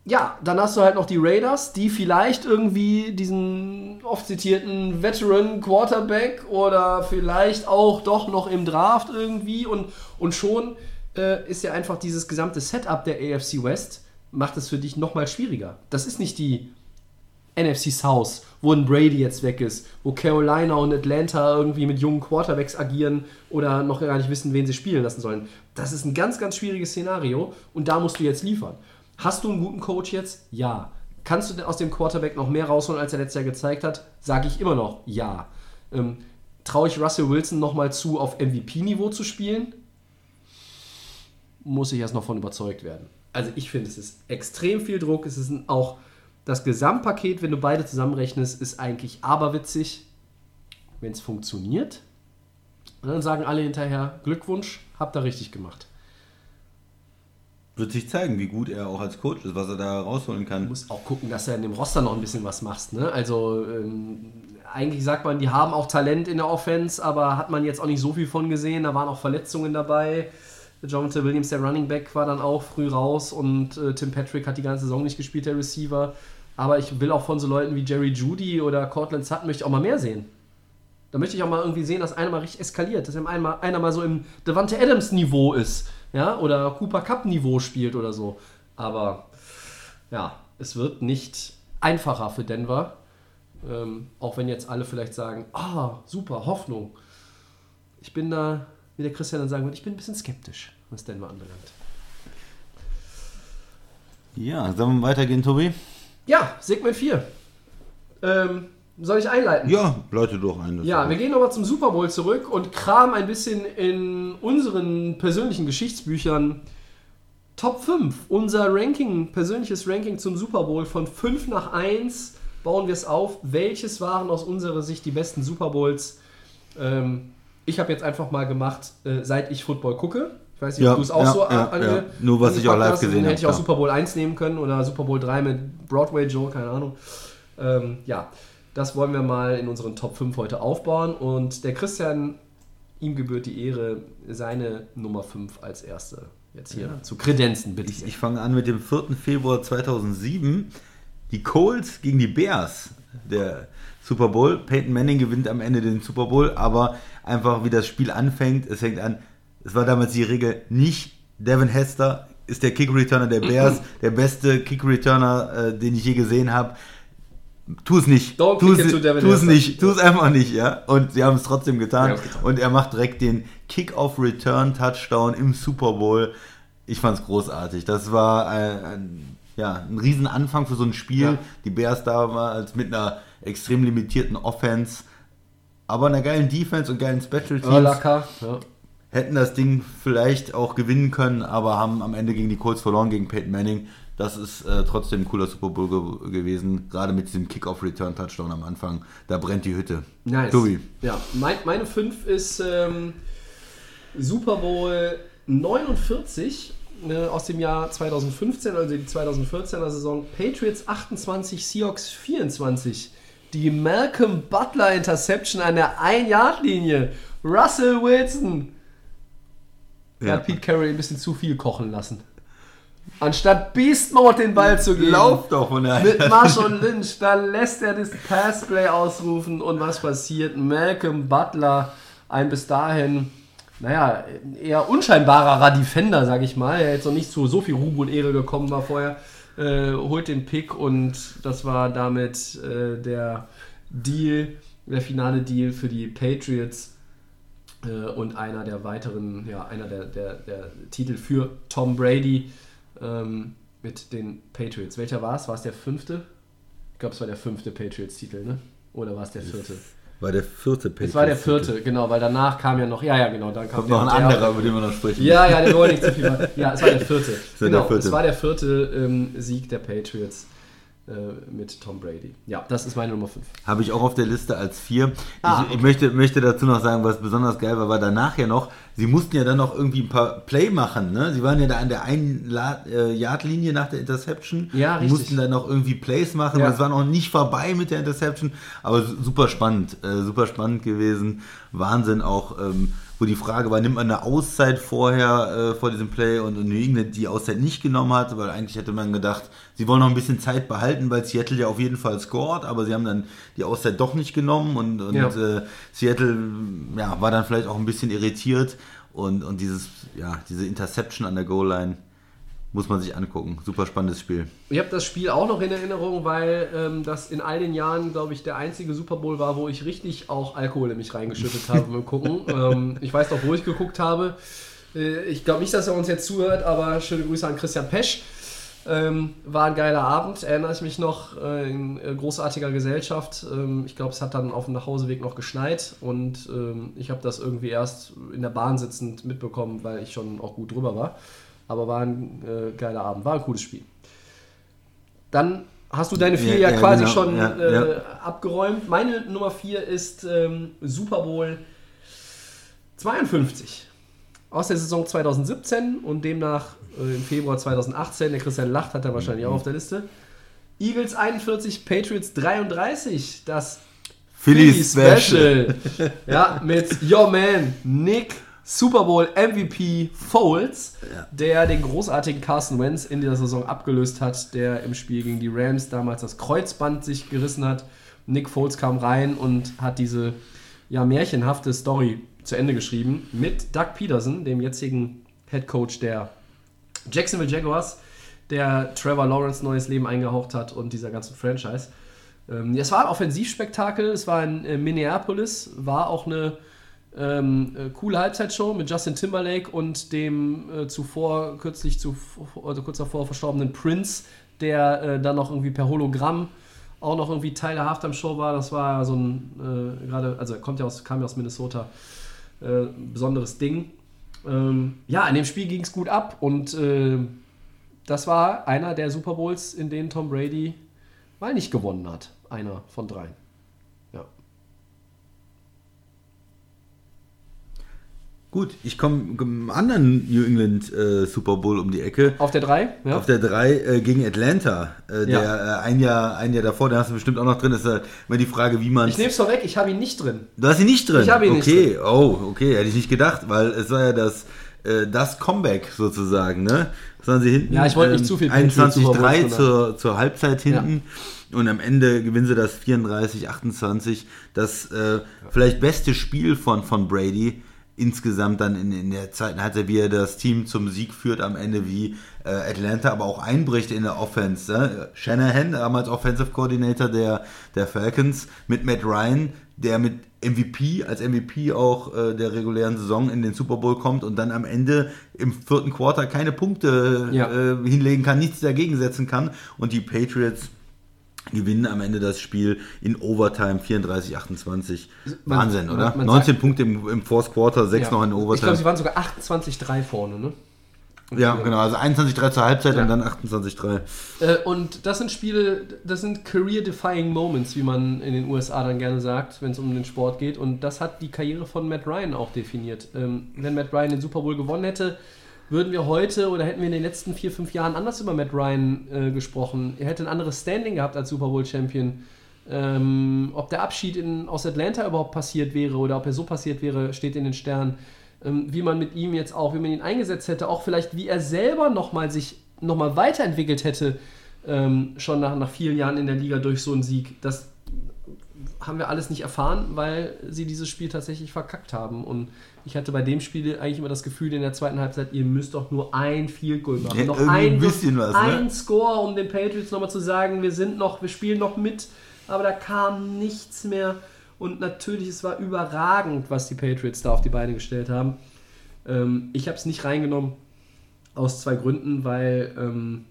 A: ja, dann hast du halt noch die Raiders, die vielleicht irgendwie diesen oft zitierten Veteran Quarterback oder vielleicht auch doch noch im Draft irgendwie und, und schon äh, ist ja einfach dieses gesamte Setup der AFC West macht es für dich nochmal schwieriger. Das ist nicht die NFC South, wo ein Brady jetzt weg ist, wo Carolina und Atlanta irgendwie mit jungen Quarterbacks agieren oder noch gar nicht wissen, wen sie spielen lassen sollen. Das ist ein ganz, ganz schwieriges Szenario und da musst du jetzt liefern. Hast du einen guten Coach jetzt? Ja. Kannst du denn aus dem Quarterback noch mehr rausholen, als er letztes Jahr gezeigt hat? Sage ich immer noch ja. Ähm, Traue ich Russell Wilson nochmal zu, auf MVP-Niveau zu spielen? Muss ich erst noch von überzeugt werden. Also ich finde, es ist extrem viel Druck. Es ist auch das Gesamtpaket, wenn du beide zusammenrechnest, ist eigentlich aberwitzig, wenn es funktioniert. Und dann sagen alle hinterher, Glückwunsch, habt ihr richtig gemacht.
B: Wird sich zeigen, wie gut er auch als Coach ist, was er da rausholen kann.
A: Du musst auch gucken, dass du in dem Roster noch ein bisschen was machst. Ne? Also ähm, eigentlich sagt man, die haben auch Talent in der Offense, aber hat man jetzt auch nicht so viel von gesehen. Da waren auch Verletzungen dabei. Jonathan Williams, der Running Back, war dann auch früh raus und äh, Tim Patrick hat die ganze Saison nicht gespielt, der Receiver. Aber ich will auch von so Leuten wie Jerry Judy oder Cortland Sutton möchte ich auch mal mehr sehen. Da möchte ich auch mal irgendwie sehen, dass einer mal richtig eskaliert, dass einer, einer mal so im Devante Adams Niveau ist, ja, oder Cooper Cup Niveau spielt oder so. Aber ja, es wird nicht einfacher für Denver. Ähm, auch wenn jetzt alle vielleicht sagen, ah, super, Hoffnung. Ich bin da, wie der Christian dann sagen würde, ich bin ein bisschen skeptisch, was Denver anbelangt.
B: Ja, sollen wir weitergehen, Tobi?
A: Ja, Segment 4. Ähm, soll ich einleiten?
B: Ja, Leute doch ein.
A: Ja, wir gehen nochmal zum Super Bowl zurück und kramen ein bisschen in unseren persönlichen Geschichtsbüchern. Top 5, unser Ranking, persönliches Ranking zum Super Bowl von 5 nach 1 bauen wir es auf. Welches waren aus unserer Sicht die besten Super Bowls? Ähm, ich habe jetzt einfach mal gemacht, äh, seit ich Football gucke. Ich weiß nicht,
B: Ja,
A: ob du es auch
B: ja,
A: so
B: ja,
A: ange
B: ja. Nur was ich auch live
A: hast.
B: gesehen habe,
A: Hätte ich auch. Super Bowl 1 nehmen können oder Super Bowl 3 mit Broadway Joe, keine Ahnung. Ähm, ja, das wollen wir mal in unseren Top 5 heute aufbauen. Und der Christian, ihm gebührt die Ehre, seine Nummer 5 als erste jetzt hier zu kredenzen, bitte.
B: Ich, ich fange an mit dem 4. Februar 2007. Die Colts gegen die Bears. Der Super Bowl. Peyton Manning gewinnt am Ende den Super Bowl, aber einfach wie das Spiel anfängt, es fängt an, es war damals die Regel, nicht Devin Hester ist der Kick-Returner der Bears, der beste Kick-Returner, äh, den ich je gesehen habe. Tu es nicht.
A: Don't
B: tu es, nicht. Tu es einfach nicht, ja. Und sie haben es trotzdem getan.
A: Getan.
B: Und er macht direkt den Kick-Off-Return-Touchdown im Super Bowl. Ich fand es großartig. Das war ein, ein, ja, ein riesen Anfang für so ein Spiel.
A: Ja.
B: Die Bears damals mit einer extrem limitierten Offense, aber einer geilen Defense und geilen Special Teams.
A: Urlacher, ja.
B: Hätten das Ding vielleicht auch gewinnen können, aber haben am Ende gegen die Colts verloren, gegen Peyton Manning. Das ist äh, trotzdem ein cooler Super Bowl ge gewesen, gerade mit diesem Kick-Off-Return-Touchdown am Anfang. Da brennt die Hütte.
A: Nice.
B: Tobi.
A: Ja, mein, meine 5 ist ähm, Super Bowl 49 äh, aus dem Jahr 2015, also die 2014er Saison. Patriots 28, Seahawks 24 die Malcolm Butler Interception an der 1-Yard-Linie. Russell Wilson.
B: Ja.
A: hat Pete Carroll ein bisschen zu viel kochen lassen. Anstatt Beast Mode den Ball zu geben.
B: Lauf doch der
A: Mit Marshawn Lynch, da lässt er das Passplay ausrufen und was passiert? Malcolm Butler, ein bis dahin, naja, eher unscheinbarer Defender, sag ich mal, der jetzt noch nicht zu so viel Ruhm und Ehre gekommen war vorher, äh, holt den Pick und das war damit äh, der Deal, der finale Deal für die Patriots äh, und einer der weiteren, ja, einer der, der, der Titel für Tom Brady ähm, mit den Patriots. Welcher war es? War es der fünfte? Ich glaube, es war der fünfte Patriots-Titel, ne? Oder war es der vierte?
B: War der vierte Patriots.
A: Es war der vierte, genau, weil danach kam ja noch, ja, ja, genau, dann kam
B: Kommt noch ein
A: der-
B: anderer, über den wir noch sprechen.
A: Ja, ja, der wollte nicht zu viel machen. Ja, es war der vierte. genau,
B: der vierte.
A: es war der vierte ähm, Sieg der Patriots mit Tom Brady. Ja, das ist meine Nummer 5.
B: Habe ich auch auf der Liste als vier.
A: Ah,
B: ich, ich
A: okay.
B: möchte, möchte dazu noch sagen, was besonders geil war, war danach ja noch, sie mussten ja dann noch irgendwie ein paar Play machen. Ne? Sie waren ja da an der einen äh, Yard-Linie nach der Interception.
A: Ja, richtig.
B: mussten dann noch irgendwie Plays machen.
A: Ja.
B: Das war noch nicht vorbei mit der Interception, aber su- super spannend. Äh, super spannend gewesen. Wahnsinn auch. Ähm, wo die Frage war, nimmt man eine Auszeit vorher äh, vor diesem Play und New England die Auszeit nicht genommen hat, weil eigentlich hätte man gedacht, sie wollen noch ein bisschen Zeit behalten, weil Seattle ja auf jeden Fall scored, aber sie haben dann die Auszeit doch nicht genommen und, und
A: Ja.
B: äh, Seattle ja, war dann vielleicht auch ein bisschen irritiert und, und dieses, ja, diese Interception an der Goal-Line muss man sich angucken. Super spannendes Spiel.
A: Ich habe das Spiel auch noch in Erinnerung, weil ähm, das in all den Jahren, glaube ich, der einzige Super Bowl war, wo ich richtig auch Alkohol in mich reingeschüttet habe beim Gucken. Ähm, ich weiß noch, wo ich geguckt habe. Äh, ich glaube nicht, dass er uns jetzt zuhört, aber schöne Grüße an Christian Pesch. Ähm, war ein geiler Abend, erinnere ich mich noch, äh, in äh, großartiger Gesellschaft. Ähm, ich glaube, es hat dann auf dem Nachhauseweg noch geschneit und ähm, ich habe das irgendwie erst in der Bahn sitzend mitbekommen, weil ich schon auch gut drüber war. Aber war ein äh, geiler Abend, war ein cooles Spiel. Dann hast du deine vier ja,
B: Ja, ja,
A: quasi
B: genau.
A: schon
B: Ja,
A: äh, abgeräumt. Meine Nummer vier ist ähm, Super Bowl 52 aus der Saison 2017 und demnach äh, im Februar 2018. Der Christian Lacht hat er wahrscheinlich auch auf der Liste. Eagles 41, Patriots 33. Das
B: Philly
A: Philly
B: Special.
A: Special. ja, mit Your Man Nick Super Bowl MVP Foles, der den großartigen Carson Wentz in dieser Saison abgelöst hat, der im Spiel gegen die Rams damals das Kreuzband sich gerissen hat. Nick Foles kam rein und hat diese ja, märchenhafte Story zu Ende geschrieben mit Doug Peterson, dem jetzigen Head Coach der Jacksonville Jaguars, der Trevor Lawrence neues Leben eingehaucht hat und dieser ganzen Franchise. Ähm, ja, es war ein Offensivspektakel, es war in äh, Minneapolis, war auch eine ähm, äh, coole Halbzeitshow mit Justin Timberlake und dem äh, zuvor, kürzlich zu, also kurz davor verstorbenen Prince, der äh, dann noch irgendwie per Hologramm auch noch irgendwie Teil der Halftime-Show war. Das war so ein, äh, gerade, also er kommt ja aus, kam ja aus Minnesota, äh, besonderes Ding. Ähm, ja, in dem Spiel ging es gut ab und äh, das war einer der Super Bowls, in denen Tom Brady mal nicht gewonnen hat. Einer von dreien.
B: Gut, ich komme einem anderen New England äh, Super Bowl um die Ecke.
A: Auf der 3? Ja.
B: Auf der 3 äh, gegen Atlanta. Äh, der
A: Ja.
B: äh, ein, Jahr, ein Jahr davor, da hast du bestimmt auch noch drin, ist immer die Frage, wie man
A: ich nehme es vorweg, ich habe ihn nicht drin.
B: Du hast ihn nicht drin.
A: Ich habe ihn nicht
B: okay. oh, okay, hätte ich nicht gedacht, weil es war ja das, äh, das Comeback sozusagen, ne? Das waren sie hinten.
A: Ja, ich wollte nicht
B: ähm,
A: zu viel Patriots Super Bowls
B: 21-3
A: drin
B: zur, zur Halbzeit hinten. Und am Ende gewinnen sie das 34, 28. Das äh, vielleicht beste Spiel von, von Brady insgesamt dann in, in der zweiten Halbzeit, wie er das Team zum Sieg führt am Ende, wie äh, Atlanta aber auch einbricht in der Offense. Ne? Shanahan, damals Offensive Coordinator der, der Falcons, mit Matt Ryan, der mit MVP, als MVP auch äh, der regulären Saison in den Super Bowl kommt und dann am Ende im vierten Quarter keine Punkte
A: Ja.
B: äh, hinlegen kann, nichts dagegen setzen kann und die Patriots gewinnen am Ende das Spiel in Overtime 34, 28.
A: Man-
B: Wahnsinn,
A: man-
B: oder?
A: man
B: 19
A: sagt-
B: Punkte im, im Fourth Quarter, 6 noch in der
A: Ich
B: Overtime.
A: glaube, sie waren sogar 28-3 vorne, ne?
B: ja, genau, also 21-3 zur Halbzeit
A: Ja.
B: und dann 28-3.
A: Äh, und das sind Spiele, das sind career-defying Moments, wie man in den USA dann gerne sagt, wenn es um den Sport geht. Und das hat die Karriere von Matt Ryan auch definiert. Ähm, wenn Matt Ryan den Super Bowl gewonnen hätte, würden wir heute oder hätten wir in den letzten vier, fünf Jahren anders über Matt Ryan äh, gesprochen. Er hätte ein anderes Standing gehabt als Super Bowl-Champion. Ähm, ob der Abschied in, aus Atlanta überhaupt passiert wäre oder ob er so passiert wäre, steht in den Sternen. Ähm, wie man mit ihm jetzt auch, wie man ihn eingesetzt hätte, auch vielleicht wie er selber nochmal sich nochmal weiterentwickelt hätte, ähm, schon nach, nach vielen Jahren in der Liga durch so einen Sieg. Das haben wir alles nicht erfahren, weil sie dieses Spiel tatsächlich verkackt haben. Und ich hatte bei dem Spiel eigentlich immer das Gefühl in der zweiten Halbzeit, ihr müsst doch nur ein Field Goal machen.
B: Ja,
A: noch ein,
B: ein bisschen was, ne?
A: ein Score, um den Patriots nochmal zu sagen, wir sind noch, wir spielen noch mit. Aber da kam nichts mehr. Und natürlich, es war überragend, was die Patriots da auf die Beine gestellt haben. Ähm, ich habe es nicht reingenommen, aus zwei Gründen, weil ähm,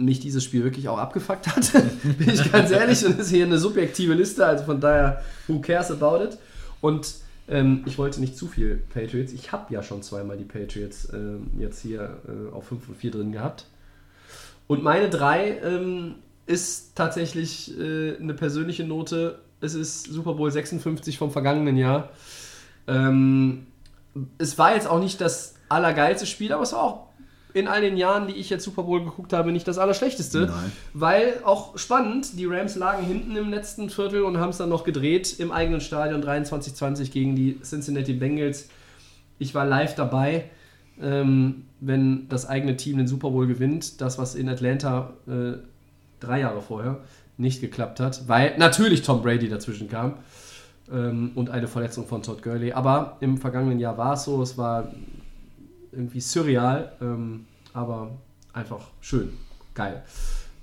A: mich dieses Spiel wirklich auch abgefuckt hat. Bin ich ganz ehrlich. Und das ist hier eine subjektive Liste, also von daher, who cares about it? Und ähm, ich wollte nicht zu viel Patriots. Ich habe ja schon zweimal die Patriots ähm, jetzt hier äh, auf 5 und 4 drin gehabt. Und meine 3 ähm, ist tatsächlich äh, eine persönliche Note. Es ist Super Bowl 56 vom vergangenen Jahr. Ähm, es war jetzt auch nicht das allergeilste Spiel, aber es war auch in all den Jahren, die ich jetzt Super Bowl geguckt habe, nicht das Allerschlechteste.
B: Nein.
A: Weil auch spannend, die Rams lagen hinten im letzten Viertel und haben es dann noch gedreht im eigenen Stadion 23-20 gegen die Cincinnati Bengals. Ich war live dabei, ähm, wenn das eigene Team den Super Bowl gewinnt. Das, was in Atlanta äh, drei Jahre vorher nicht geklappt hat, weil natürlich Tom Brady dazwischen kam ähm, und eine Verletzung von Todd Gurley. Aber im vergangenen Jahr war es so, es war irgendwie surreal, ähm, aber einfach schön, geil.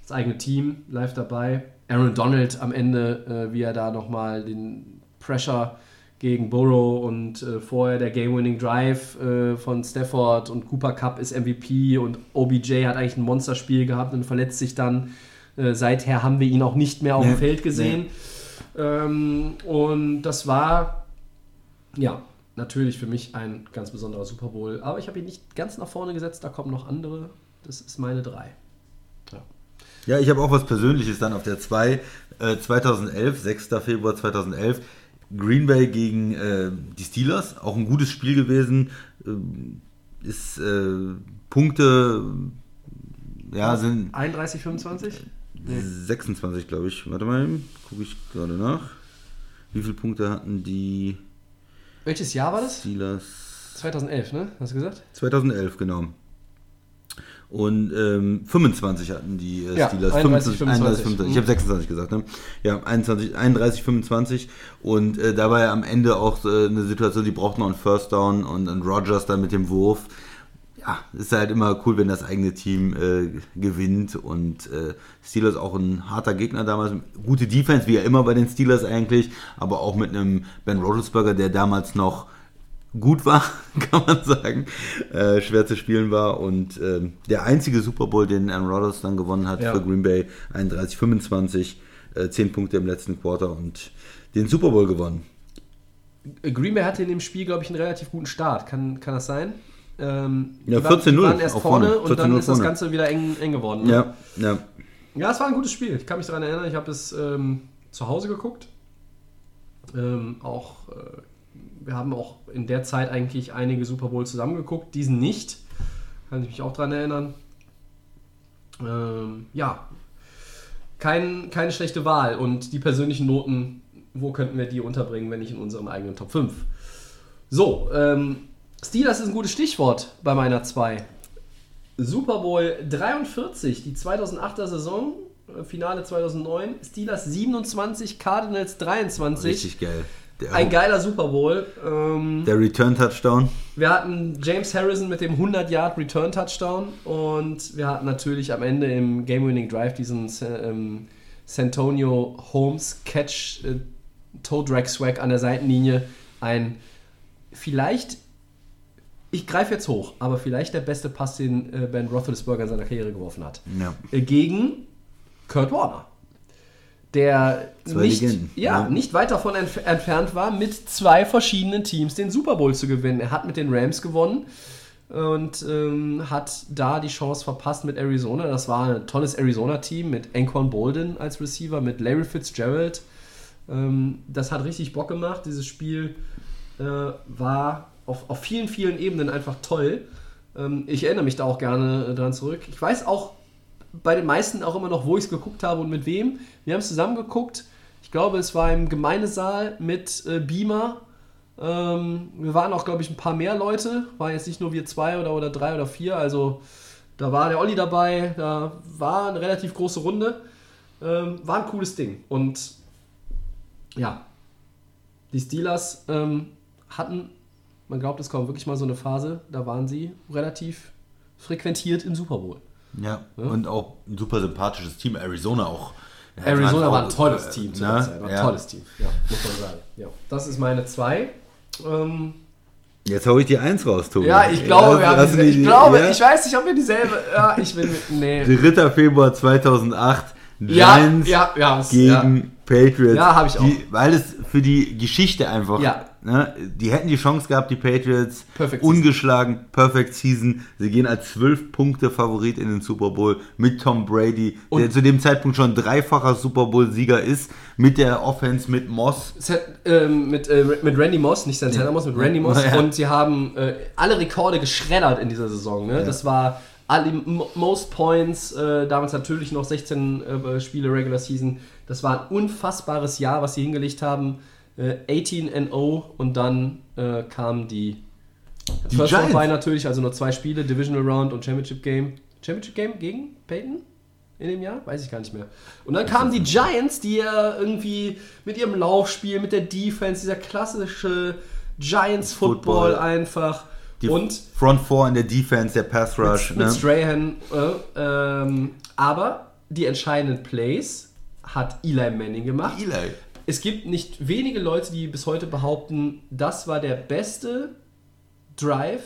A: Das eigene Team live dabei. Aaron Donald am Ende, äh, wie er da nochmal den Pressure gegen Burrow und äh, vorher der Game-Winning Drive äh, von Stafford und Cooper Cup ist MVP und OBJ hat eigentlich ein Monsterspiel gehabt und verletzt sich dann. Äh, seither haben wir ihn auch nicht mehr auf dem
B: Nee,
A: Feld gesehen. Ähm, und das war, ja, natürlich für mich ein ganz besonderer Super Bowl. Aber ich habe ihn nicht ganz nach vorne gesetzt, da kommen noch andere. Das ist meine drei. Ja.
B: Ja, ich habe auch was Persönliches dann auf der 2. Äh, 2011, 6. Februar 2011. Green Bay gegen äh, die Steelers. Auch ein gutes Spiel gewesen. Ähm, ist äh, Punkte, ja, sind
A: 31, 25?
B: 26, glaube ich. Warte mal, gucke ich gerade nach. Wie viele Punkte hatten die
A: Welches Jahr war das?
B: Steelers?
A: 2011, ne? Hast du gesagt?
B: 2011, genau. Und ähm, 25 hatten die äh,
A: Ja,
B: Steelers.
A: 31,
B: 25,
A: 25.
B: Ich habe 26 gesagt, ne? Ja, 21, 31, 25. Und äh, dabei am Ende auch äh, eine Situation, die braucht noch einen First Down und, und Rogers dann mit dem Wurf. Ja, ist halt immer cool, wenn das eigene Team äh, gewinnt und äh, Steelers auch ein harter Gegner damals. Gute Defense, wie ja immer bei den Steelers eigentlich, aber auch mit einem Ben Roethlisberger, der damals noch gut war, kann man sagen, äh, schwer zu spielen war und ähm, der einzige Super Bowl, den Aaron Rodgers dann gewonnen hat
A: Ja.
B: für Green Bay, 31-25, äh, 10 Punkte im letzten Quarter und den Super Bowl gewonnen.
A: Green Bay hatte in dem Spiel, glaube ich, einen relativ guten Start. Kann, kann das sein? Ähm,
B: Ja,
A: die waren-
B: 14-0
A: Die waren erst vorne,
B: vorne.
A: und dann
B: 14-0
A: ist das
B: vorne.
A: Ganze wieder eng, eng geworden. ne?
B: Ja, ja.
A: Ja, es war ein gutes Spiel. Ich kann mich daran erinnern, ich habe es ähm, zu Hause geguckt. Ähm, auch, äh, wir haben auch in der Zeit eigentlich einige Super Bowl zusammengeguckt, diesen nicht. Kann ich mich auch daran erinnern. Ähm, ja, kein, keine schlechte Wahl. Und die persönlichen Noten, wo könnten wir die unterbringen, wenn nicht in unseren eigenen Top 5? So, ähm, Steelers ist ein gutes Stichwort bei meiner 2. Super Bowl 43, die 2008er Saison, äh, Finale 2009, Steelers 27, Cardinals 23.
B: Richtig geil. Der,
A: Ein geiler Super Bowl. Ähm,
B: der Return-Touchdown.
A: wir hatten James Harrison mit dem 100-Yard Return-Touchdown und wir hatten natürlich am Ende im Game-Winning Drive diesen ähm, Santonio Holmes Catch äh, Toe Drag Swag an der Seitenlinie. Ein vielleicht, ich greife jetzt hoch, aber vielleicht der beste Pass, den äh, Ben Roethlisberger in seiner Karriere geworfen hat.
B: Ja.
A: Äh, gegen Kurt Warner. Der nicht, ja,
B: ja.
A: nicht weit davon entf entfernt war, mit zwei verschiedenen Teams den Super Bowl zu gewinnen. Er hat mit den Rams gewonnen und ähm, hat da die Chance verpasst mit Arizona. Das war ein tolles Arizona-Team mit Anquan Bolden als Receiver, mit Larry Fitzgerald. Ähm, das hat richtig Bock gemacht. Dieses Spiel äh, war auf, auf vielen, vielen Ebenen einfach toll. Ähm, ich erinnere mich da auch gerne äh, dran zurück. Ich weiß auch bei den meisten auch immer noch, wo ich es geguckt habe und mit wem. Wir haben es zusammen geguckt. Ich glaube, es war im Gemeindesaal mit äh, Beamer. Ähm, wir waren auch, glaube ich, ein paar mehr Leute. Waren jetzt nicht nur wir zwei oder, oder drei oder vier. Also da war der Olli dabei. Da war eine relativ große Runde. Ähm, war ein cooles Ding. Und ja, die Steelers ähm, hatten, man glaubt es kaum, wirklich mal so eine Phase. Da waren sie relativ frequentiert im Super Bowl.
B: Ja, und auch ein super sympathisches Team. Arizona auch. Ja,
A: Arizona war ein tolles
B: äh,
A: Team zu
B: ne?
A: der Zeit. War ein
B: Ja.
A: tolles Team, ja, muss man sagen. Ja. Das ist meine 2. Ähm,
B: Jetzt hau ich die Eins raus, Tobi.
A: ja, ich glaube, wir haben
B: die-
A: ich glaube,
B: ja?
A: ich weiß nicht, ob wir dieselbe, ja, ich will, mit- nee.
B: 3. Februar 2008,
A: Ja,
B: Giants
A: ja, ja, es-
B: gegen Patriots.
A: Ja, hab ich auch.
B: Die, weil es für die Geschichte einfach,
A: Ja.
B: Ne, die hätten die Chance gehabt, die Patriots,
A: Perfect Season.
B: ungeschlagen, Perfect Season. Sie gehen als 12 Punkte Favorit in den Super Bowl mit Tom Brady, der
A: Und-
B: zu dem Zeitpunkt schon dreifacher Super Bowl-Sieger ist, mit der Offense, mit Moss.
A: Ähm, mit, äh, mit Randy Moss, nicht Santana Moss, mit Randy Moss.
B: Ja.
A: Und sie haben äh, alle Rekorde geschreddert in dieser Saison. Ne? Das war alle, Most Points, äh, damals natürlich noch 16 äh, Spiele Regular Season. Das war ein unfassbares Jahr, was sie hingelegt haben. Äh, 18 and 0 und dann äh, kam die,
B: Die
A: First
B: Giants.
A: vorbei natürlich, also nur zwei Spiele, Divisional Round und Championship Game. Championship Game gegen Peyton? In dem Jahr? Weiß ich gar nicht mehr. Und dann kamen die Giants, die ja irgendwie mit ihrem Laufspiel, mit der Defense, dieser klassische Giants-Football
B: Football.
A: einfach.
B: Die
A: und
B: Front Four in der Defense, der Pass Rush.
A: mit
B: ne?
A: Strahan. Äh, ähm, aber die entscheidenden Plays hat Eli Manning gemacht.
B: Eli.
A: Es gibt nicht wenige Leute, die bis heute behaupten, das war der beste Drive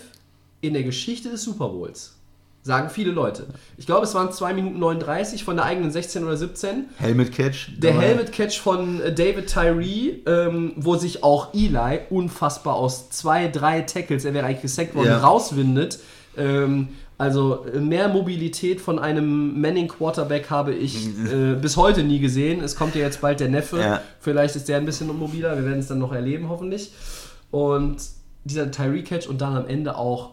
A: in der Geschichte des Super Bowls. Sagen viele Leute. Ich glaube, es waren 2 Minuten 39 von der eigenen 16 oder 17.
B: Helmet Catch.
A: Der. Helmet Catch von äh, David Tyree, ähm, wo sich auch Eli unfassbar aus zwei, drei Tackles, er wäre eigentlich gesackt worden,
B: Ja.
A: rauswindet. Ähm, also äh, mehr Mobilität von einem Manning Quarterback habe ich äh, bis heute nie gesehen. Es kommt ja jetzt bald der Neffe.
B: Ja.
A: Vielleicht ist der ein bisschen mobiler. Wir werden es dann noch erleben, hoffentlich. Und dieser Tyree Catch und dann am Ende auch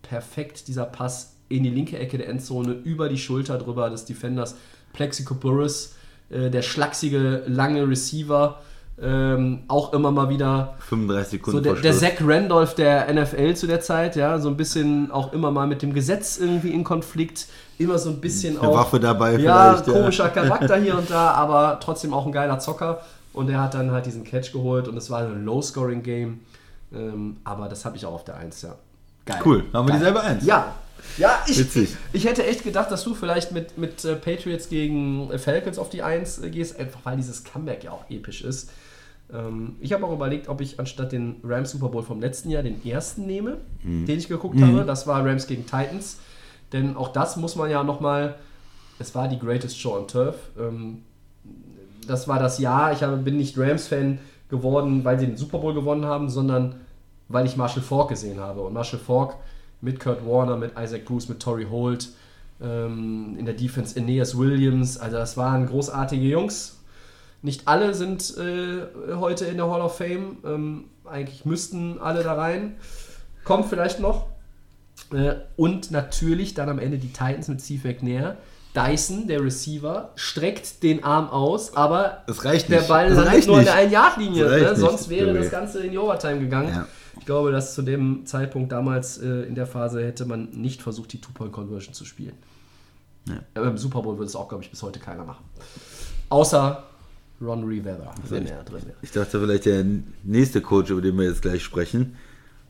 A: perfekt dieser Pass in die linke Ecke der Endzone über die Schulter drüber des Defenders Plexico Burris, äh, der schlachsige lange Receiver, ähm, auch immer mal wieder
B: 35 Sekunden
A: so der, der. Zach Randolph der NFL zu der Zeit, ja, so ein bisschen auch immer mal mit dem Gesetz irgendwie in Konflikt, immer so ein bisschen
B: Eine
A: auch
B: Waffe dabei
A: ja,
B: vielleicht. ja.
A: komischer Charakter hier und da, aber trotzdem auch ein geiler Zocker. Und er hat dann halt diesen Catch geholt und es war ein Low-Scoring-Game. Ähm, aber das habe ich auch auf der 1, ja. Geil.
B: Cool, haben wir
A: Geil.
B: dieselbe Eins.
A: Ja. Ja, ich,
B: Witzig.
A: ich hätte echt gedacht, dass du vielleicht mit, mit äh, Patriots gegen äh, Falcons auf die 1 äh, gehst, einfach weil dieses Comeback ja auch episch ist. Ähm, ich habe auch überlegt, ob ich anstatt den Rams Super Bowl vom letzten Jahr den ersten nehme, den ich geguckt habe. Das war Rams gegen Titans. Denn auch das muss man ja nochmal, es war die greatest show on turf. Ähm, das war das Jahr, ich habe, bin nicht Rams-Fan geworden, weil sie den Super Bowl gewonnen haben, sondern weil ich Marshall Falk gesehen habe. Und Marshall Falk mit Kurt Warner, mit Isaac Bruce, mit Torrey Holt, ähm, in der Defense Aeneas Williams, also das waren großartige Jungs. Nicht alle sind äh, heute in der Hall of Fame, ähm, eigentlich müssten alle da rein. Kommt vielleicht noch. Äh, und natürlich dann am Ende die Titans mit Steve McNair. Dyson, der Receiver, streckt den Arm aus, aber der
B: nicht.
A: Ball landet nur in
B: nicht.
A: der Ein-Yard-Linie.
B: Das reicht
A: Ne?
B: nicht,
A: Sonst wäre
B: Tobi.
A: das Ganze in die Overtime gegangen.
B: Ja.
A: Ich glaube, dass zu dem Zeitpunkt damals äh, in der Phase hätte man nicht versucht, die Two-Point-Conversion zu spielen. Aber Im Super Bowl würde es auch, glaube ich, bis heute keiner machen. Außer Ron Rivera, wenn er drin.
B: Ich dachte vielleicht der nächste Coach, über den wir jetzt gleich sprechen.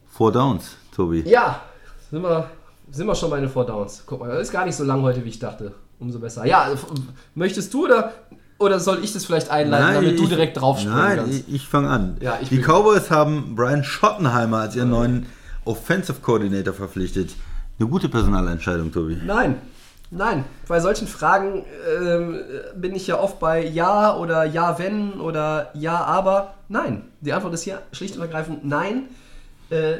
B: Four Downs, Tobi.
A: Ja, sind wir, sind wir schon bei den Four Downs. Guck mal, das ist gar nicht so lang heute, wie ich dachte. Umso besser. Ja, f- möchtest du oder, oder soll ich das vielleicht einleiten, damit du
B: ich-
A: direkt draufspringen
B: Nein,
A: kannst?
B: ich, ich fange an.
A: Ja, ich
B: die Cowboys haben Brian Schottenheimer als ihren neuen Offensive Coordinator verpflichtet. Eine gute Personalentscheidung, Tobi.
A: Nein, nein. Bei solchen Fragen ähm, bin ich ja oft bei Ja oder Ja, wenn oder Ja, aber. Nein. Die Antwort ist hier schlicht und ergreifend Nein. Äh,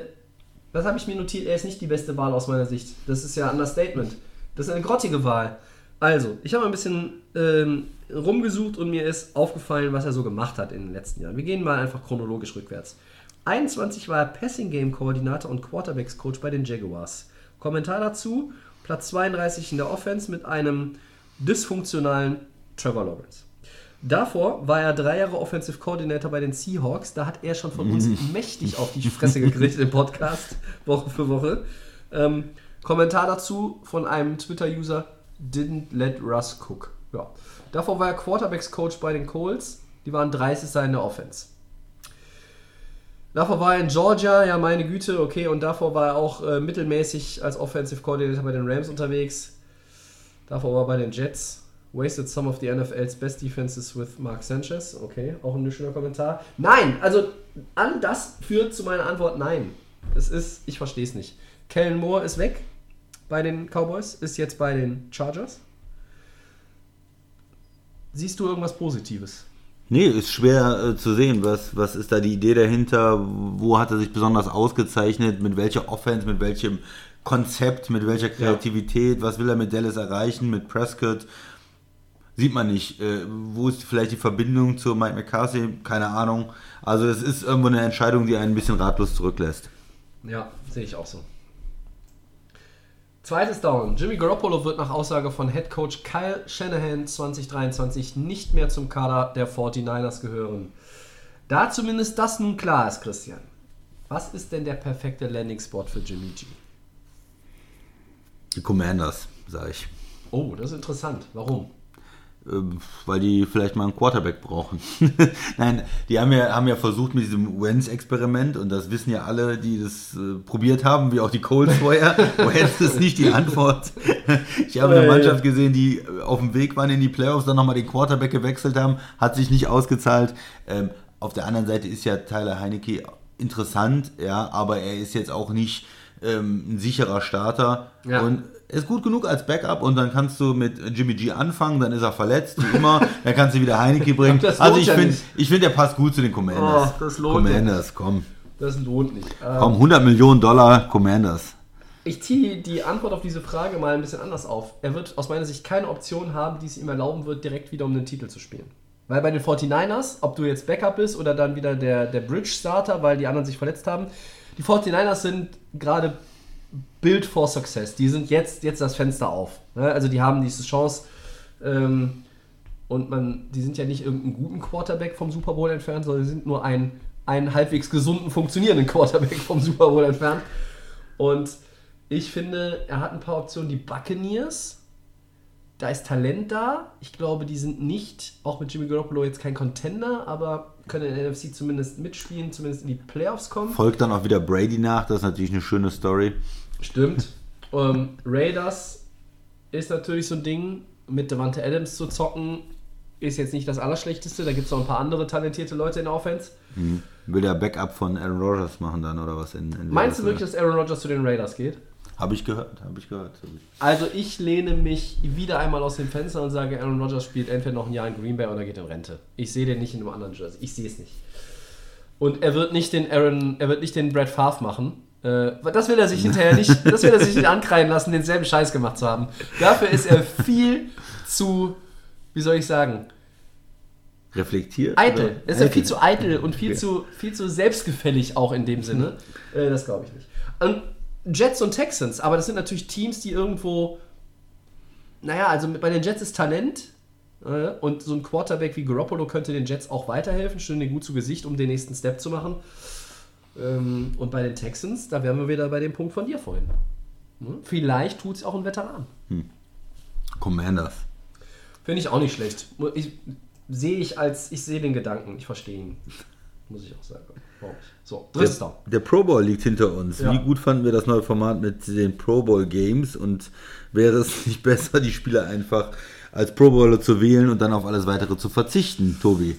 A: was habe ich mir notiert? Er ist nicht die beste Wahl aus meiner Sicht. Das ist ja ein Understatement. Das ist eine grottige Wahl. Also, ich habe ein bisschen ähm, rumgesucht und mir ist aufgefallen, was er so gemacht hat in den letzten Jahren. Wir gehen mal einfach chronologisch rückwärts. 21 war er Passing Game Koordinator und Quarterbacks Coach bei den Jaguars. Kommentar dazu: Platz 32 in der Offense mit einem dysfunktionalen Trevor Lawrence. Davor war er drei Jahre Offensive Coordinator bei den Seahawks. Da hat er schon von uns mächtig auf die Fresse gekriegt im Podcast, Woche für Woche. Ähm, Kommentar dazu von einem Twitter-User, didn't let Russ cook. Ja. Davor war er Quarterbacks-Coach bei den Colts. Die waren 30 in der Offense. Davor war er in Georgia, ja meine Güte, okay. Und davor war er auch äh, mittelmäßig als Offensive Coordinator bei den Rams unterwegs. Davor war er bei den Jets. Wasted some of the NFL's best defenses with Mark Sanchez. Okay, auch ein schöner Kommentar. Nein, also all das führt zu meiner Antwort nein. Es ist, ich verstehe es nicht. Kellen Moore ist weg bei den Cowboys, ist jetzt bei den Chargers. Siehst du irgendwas Positives?
B: Nee, ist schwer äh, zu sehen. Was, was ist da die Idee dahinter? Wo hat er sich besonders ausgezeichnet? Mit welcher Offense, mit welchem Konzept, mit welcher Kreativität? Was will er mit Dallas erreichen? Mit Prescott? Sieht man nicht. Äh, wo ist vielleicht die Verbindung zu Mike McCarthy? Keine Ahnung. Also es ist irgendwo eine Entscheidung, die einen ein bisschen ratlos zurücklässt.
A: Ja, sehe ich auch so. Zweites Down. Jimmy Garoppolo wird nach Aussage von Head Coach Kyle Shanahan 2023 nicht mehr zum Kader der 49ers gehören. Da zumindest das nun klar ist, Christian. Was ist denn der perfekte Landing-Spot für Jimmy G?
B: Die Commanders, sage ich.
A: Oh, das ist interessant. Warum?
B: Ähm, weil die vielleicht mal einen Quarterback brauchen. Nein, die haben ja, haben ja versucht mit diesem Wentz-Experiment und das wissen ja alle, die das äh, probiert haben, wie auch die Colts vorher. Wentz ist nicht die Antwort. Ich habe eine Mannschaft gesehen, die auf dem Weg waren in die Playoffs, dann nochmal den Quarterback gewechselt haben, hat sich nicht ausgezahlt. Ähm, auf der anderen Seite ist ja Tyler Heinecke interessant, ja, aber er ist jetzt auch nicht ähm, ein sicherer Starter.
A: Ja.
B: Und ist gut genug als Backup und dann kannst du mit Jimmy G anfangen, dann ist er verletzt, wie immer, dann kannst du wieder Heineke bringen. Also ich
A: ja
B: finde,
A: nicht.
B: ich find, der passt gut zu den Commanders.
A: Oh, das lohnt
B: Commanders, komm.
A: Das lohnt nicht. Ähm,
B: Komm, 100 Millionen Dollar Commanders.
A: Ich ziehe die Antwort auf diese Frage mal ein bisschen anders auf. Er wird aus meiner Sicht keine Option haben, die es ihm erlauben wird, direkt wieder um den Titel zu spielen. Weil bei den 49ers, ob du jetzt Backup bist oder dann wieder der, der Bridge-Starter, weil die anderen sich verletzt haben, die 49ers sind gerade Build for Success. Die sind jetzt, jetzt das Fenster auf. Ne? Also die haben diese Chance ähm, und man, die sind ja nicht irgendeinen guten Quarterback vom Super Bowl entfernt, sondern sie sind nur ein, einen halbwegs gesunden, funktionierenden Quarterback vom Super Bowl entfernt. Und ich finde, er hat ein paar Optionen. Die Buccaneers, da ist Talent da. Ich glaube, die sind nicht, auch mit Jimmy Garoppolo jetzt kein Contender, aber können in der NFC zumindest mitspielen, zumindest in die Playoffs kommen.
B: Folgt dann auch wieder Brady nach, das ist natürlich eine schöne Story.
A: Stimmt. ähm, Raiders ist natürlich so ein Ding, mit Devante Adams zu zocken, ist jetzt nicht das Allerschlechteste. Da gibt es noch ein paar andere talentierte Leute in der Offense.
B: Will der Backup von Aaron Rodgers machen dann oder was? In, in
A: Meinst du wirklich, dass Aaron Rodgers zu den Raiders geht?
B: Habe ich gehört, habe ich gehört.
A: Also ich lehne mich wieder einmal aus dem Fenster und sage, Aaron Rodgers spielt entweder noch ein Jahr in Green Bay oder geht in Rente. Ich sehe den nicht in einem anderen Jersey. Ich sehe es nicht. Und er wird nicht den Aaron, er wird nicht den Brad Favre machen. Äh, das will er sich hinterher nicht, das will er sich nicht ankreiden lassen, denselben Scheiß gemacht zu haben. Dafür ist er viel zu, wie soll ich sagen,
B: Reflektiert?
A: eitel.
B: oder?
A: Er ist ja viel zu eitel und viel,
B: Okay.
A: zu, viel zu selbstgefällig auch in dem Sinne. Äh, das glaube ich nicht. Und Jets und Texans, aber das sind natürlich Teams, die irgendwo, naja, also bei den Jets ist Talent äh, und so ein Quarterback wie Garoppolo könnte den Jets auch weiterhelfen, stünde gut zu Gesicht, um den nächsten Step zu machen. Ähm, und bei den Texans, da wären wir wieder bei dem Punkt von dir vorhin. Hm? Vielleicht tut es auch ein Veteran.
B: Commanders.
A: Finde ich auch nicht schlecht. Ich sehe ich als, ich sehe den Gedanken, ich verstehe ihn. Muss ich auch sagen. So, drittes.
B: Der, der Pro Bowl liegt hinter uns.
A: Ja.
B: Wie gut fanden wir das neue Format mit den Pro Bowl Games und wäre es nicht besser, die Spieler einfach als Pro Bowler zu wählen und dann auf alles weitere zu verzichten, Tobi?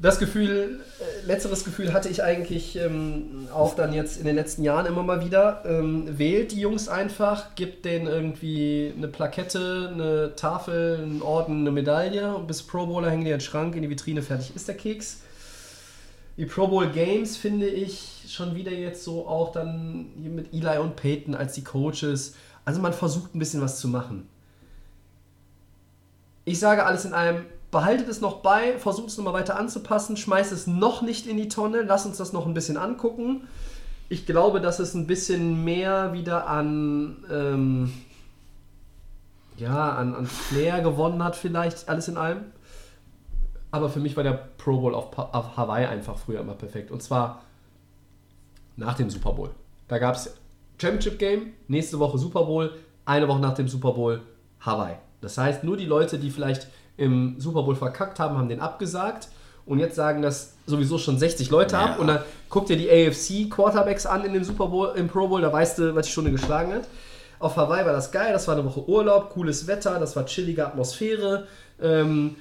A: Das Gefühl, äh, letzteres Gefühl hatte ich eigentlich ähm, auch dann jetzt in den letzten Jahren immer mal wieder. Ähm, wählt die Jungs einfach, gibt denen irgendwie eine Plakette, eine Tafel, einen Orden, eine Medaille und bis Pro Bowler hängen die in den Schrank, in die Vitrine, fertig ist der Keks. Die Pro Bowl Games finde ich schon wieder jetzt so auch dann hier mit Eli und Peyton als die Coaches. Also man versucht ein bisschen was zu machen. Ich sage alles in einem, behaltet es noch bei, versucht es nochmal weiter anzupassen, schmeißt es noch nicht in die Tonne, lasst uns das noch ein bisschen angucken. Ich glaube, dass es ein bisschen mehr wieder an, ähm, ja, an, an Flair gewonnen hat, vielleicht alles in allem. Aber für mich war der Pro Bowl auf, auf Hawaii einfach früher immer perfekt. Und zwar nach dem Super Bowl. Da gab es Championship Game, nächste Woche Super Bowl, eine Woche nach dem Super Bowl Hawaii. Das heißt, nur die Leute, die vielleicht im Super Bowl verkackt haben, haben den abgesagt. Und jetzt sagen das sowieso schon 60 Leute
B: Ja.
A: ab. Und dann guck dir die AFC Quarterbacks an in dem Super Bowl, im Pro Bowl, da weißt du, was die Stunde geschlagen hat. Auf Hawaii war das geil, das war eine Woche Urlaub, cooles Wetter, das war chillige Atmosphäre. Ähm,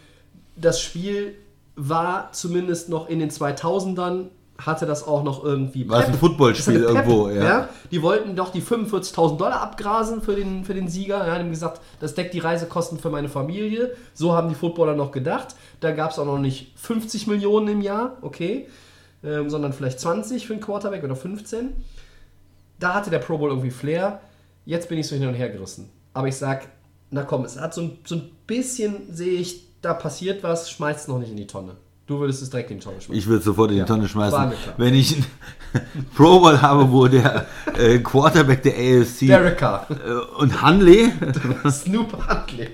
A: das Spiel war zumindest noch in den 2000ern, hatte das auch noch irgendwie
B: War es ein. Footballspiel irgendwo, ja.
A: Die wollten doch die 45.000 Dollar abgrasen für den, für den Sieger. Ja, die haben gesagt, das deckt die Reisekosten für meine Familie. So haben die Footballer noch gedacht. Da gab es auch noch nicht 50 Millionen im Jahr, okay, ähm, sondern vielleicht 20 für einen Quarterback oder 15. Da hatte der Pro Bowl irgendwie Flair. Jetzt bin ich so hin und her gerissen. Aber ich sag, na komm, es hat so ein, so ein bisschen, sehe ich, da passiert was, schmeißt es noch nicht in die Tonne. Du würdest es direkt in die Tonne schmeißen.
B: Ich würde sofort in die Tonne schmeißen. Wenn ich einen Pro Bowl habe, wo der äh, Quarterback der AFC
A: Derek Carr.
B: äh, und Hanley,
A: Snoop Huntley.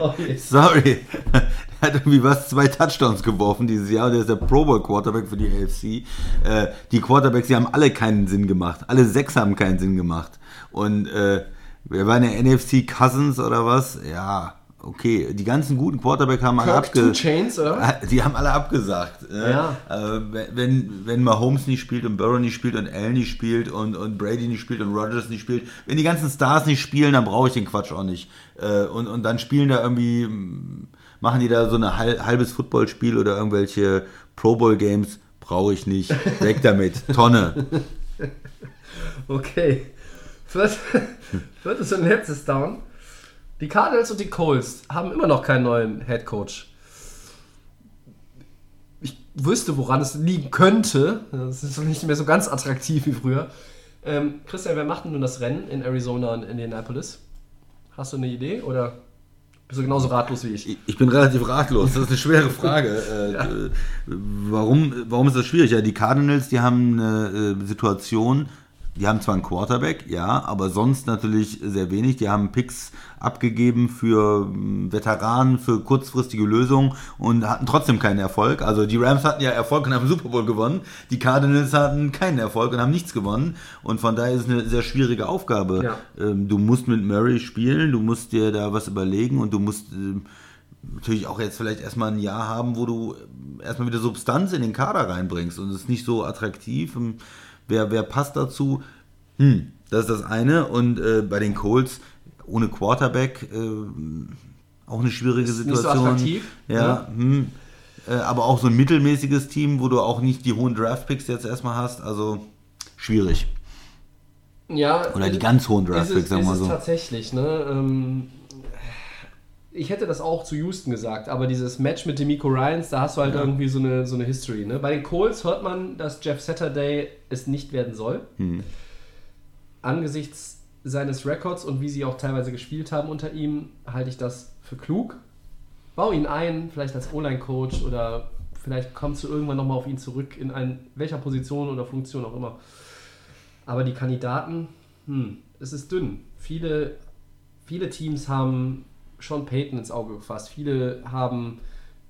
A: Oh, yes.
B: sorry, der hat irgendwie was, zwei Touchdowns geworfen dieses Jahr und der ist der Pro Bowl Quarterback für die AFC. Äh, die Quarterbacks, die haben alle keinen Sinn gemacht. Alle sechs haben keinen Sinn gemacht. Und äh, wer war der NFC Cousins oder was? Ja, okay. Die ganzen guten Quarterback haben alle
A: Kirk Two
B: abge...
A: Chains, oder?
B: Ah, Die haben alle abgesagt. ne?
A: Ja.
B: Äh, wenn, wenn Mahomes nicht spielt und Burrow nicht spielt und Allen nicht spielt und, und Brady nicht spielt und Rodgers nicht spielt, wenn die ganzen Stars nicht spielen, dann brauche ich den Quatsch auch nicht. Äh, und, und dann spielen da irgendwie, machen die da so ein hal- halbes Footballspiel oder irgendwelche Pro Bowl Games, brauche ich nicht. Weg damit. Tonne.
A: Okay. Viert- Viertes und letztes Down. Die Cardinals und die Colts haben immer noch keinen neuen Head Coach. Ich wüsste, woran es liegen könnte. Das ist nicht mehr so ganz attraktiv wie früher. Ähm, Christian, wer macht denn nun das Rennen in Arizona und Indianapolis? Hast du eine Idee oder bist du genauso ratlos wie ich?
B: Ich- bin relativ ratlos. Das ist eine schwere Frage. Äh, äh, warum, warum ist das schwierig? Ja, die Cardinals, die haben eine äh, Situation, die haben zwar einen Quarterback, ja, aber sonst natürlich sehr wenig. Die haben Picks abgegeben für ähm, Veteranen, für kurzfristige Lösungen und hatten trotzdem keinen Erfolg. Also die Rams hatten ja Erfolg und haben Super Bowl gewonnen. Die Cardinals hatten keinen Erfolg und haben nichts gewonnen. Und von daher ist es eine sehr schwierige Aufgabe.
A: Ja.
B: Ähm, du musst mit Murray spielen, du musst dir da was überlegen und du musst ähm, natürlich auch jetzt vielleicht erstmal ein Jahr haben, wo du ähm, erstmal wieder Substanz in den Kader reinbringst und es ist nicht so attraktiv. Wer, wer passt dazu? Hm, das ist das eine. Und äh, bei den Colts ohne Quarterback äh, auch eine schwierige
A: Ist nicht so
B: Situation. ja,
A: ja.
B: Hm, äh, aber auch so ein mittelmäßiges Team, wo du auch nicht die hohen Draftpicks jetzt erstmal hast. Also schwierig.
A: Ja,
B: Oder die
A: ist-
B: ganz hohen Draftpicks, sagen wir mal so.
A: tatsächlich, ne? Ähm, ich hätte das auch zu Houston gesagt, aber dieses Match mit Demico Ryans, da hast du halt irgendwie so eine, so eine History. Ne? Bei den Colts hört man, dass Jeff Saturday es nicht werden soll.
B: Hm.
A: Angesichts seines Records und wie sie auch teilweise gespielt haben unter ihm, halte ich das für klug. Bau ihn ein, vielleicht als O-Line-Coach oder vielleicht kommst du irgendwann nochmal auf ihn zurück, in ein, welcher Position oder Funktion auch immer. Aber die Kandidaten, hm, es ist dünn. Viele, viele Teams haben Sean Payton ins Auge gefasst. Viele haben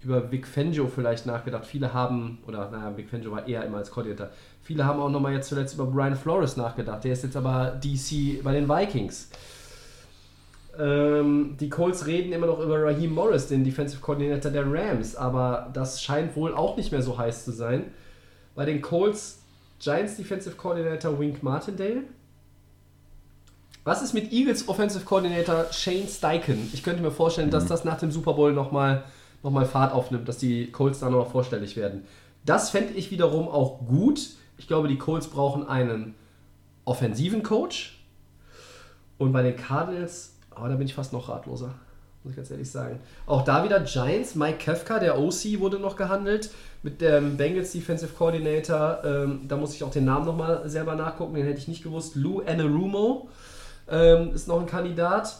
A: über Vic Fangio vielleicht nachgedacht. Viele haben, oder naja, Vic Fangio war eher immer als Koordinator. Viele haben auch nochmal jetzt zuletzt über Brian Flores nachgedacht. Der ist jetzt aber DC bei den Vikings. Ähm, die Colts reden immer noch über Raheem Morris, den Defensive Coordinator der Rams, aber das scheint wohl auch nicht mehr so heiß zu sein. Bei den Colts Giants Defensive Coordinator Wink Martindale. Was ist mit Eagles Offensive Coordinator Shane Steichen? Ich könnte mir vorstellen, dass das nach dem Super Bowl nochmal noch mal Fahrt aufnimmt, dass die Colts da noch vorstellig werden. Das fände ich wiederum auch gut. Ich glaube, die Colts brauchen einen offensiven Coach. Und bei den Cardinals, oh, da bin ich fast noch ratloser, muss ich ganz ehrlich sagen. Auch da wieder Giants, Mike Kefka, der OC, wurde noch gehandelt. Mit dem Bengals Defensive Coordinator, ähm, da muss ich auch den Namen nochmal selber nachgucken, den hätte ich nicht gewusst. Lou Anarumo ähm, ist noch ein Kandidat.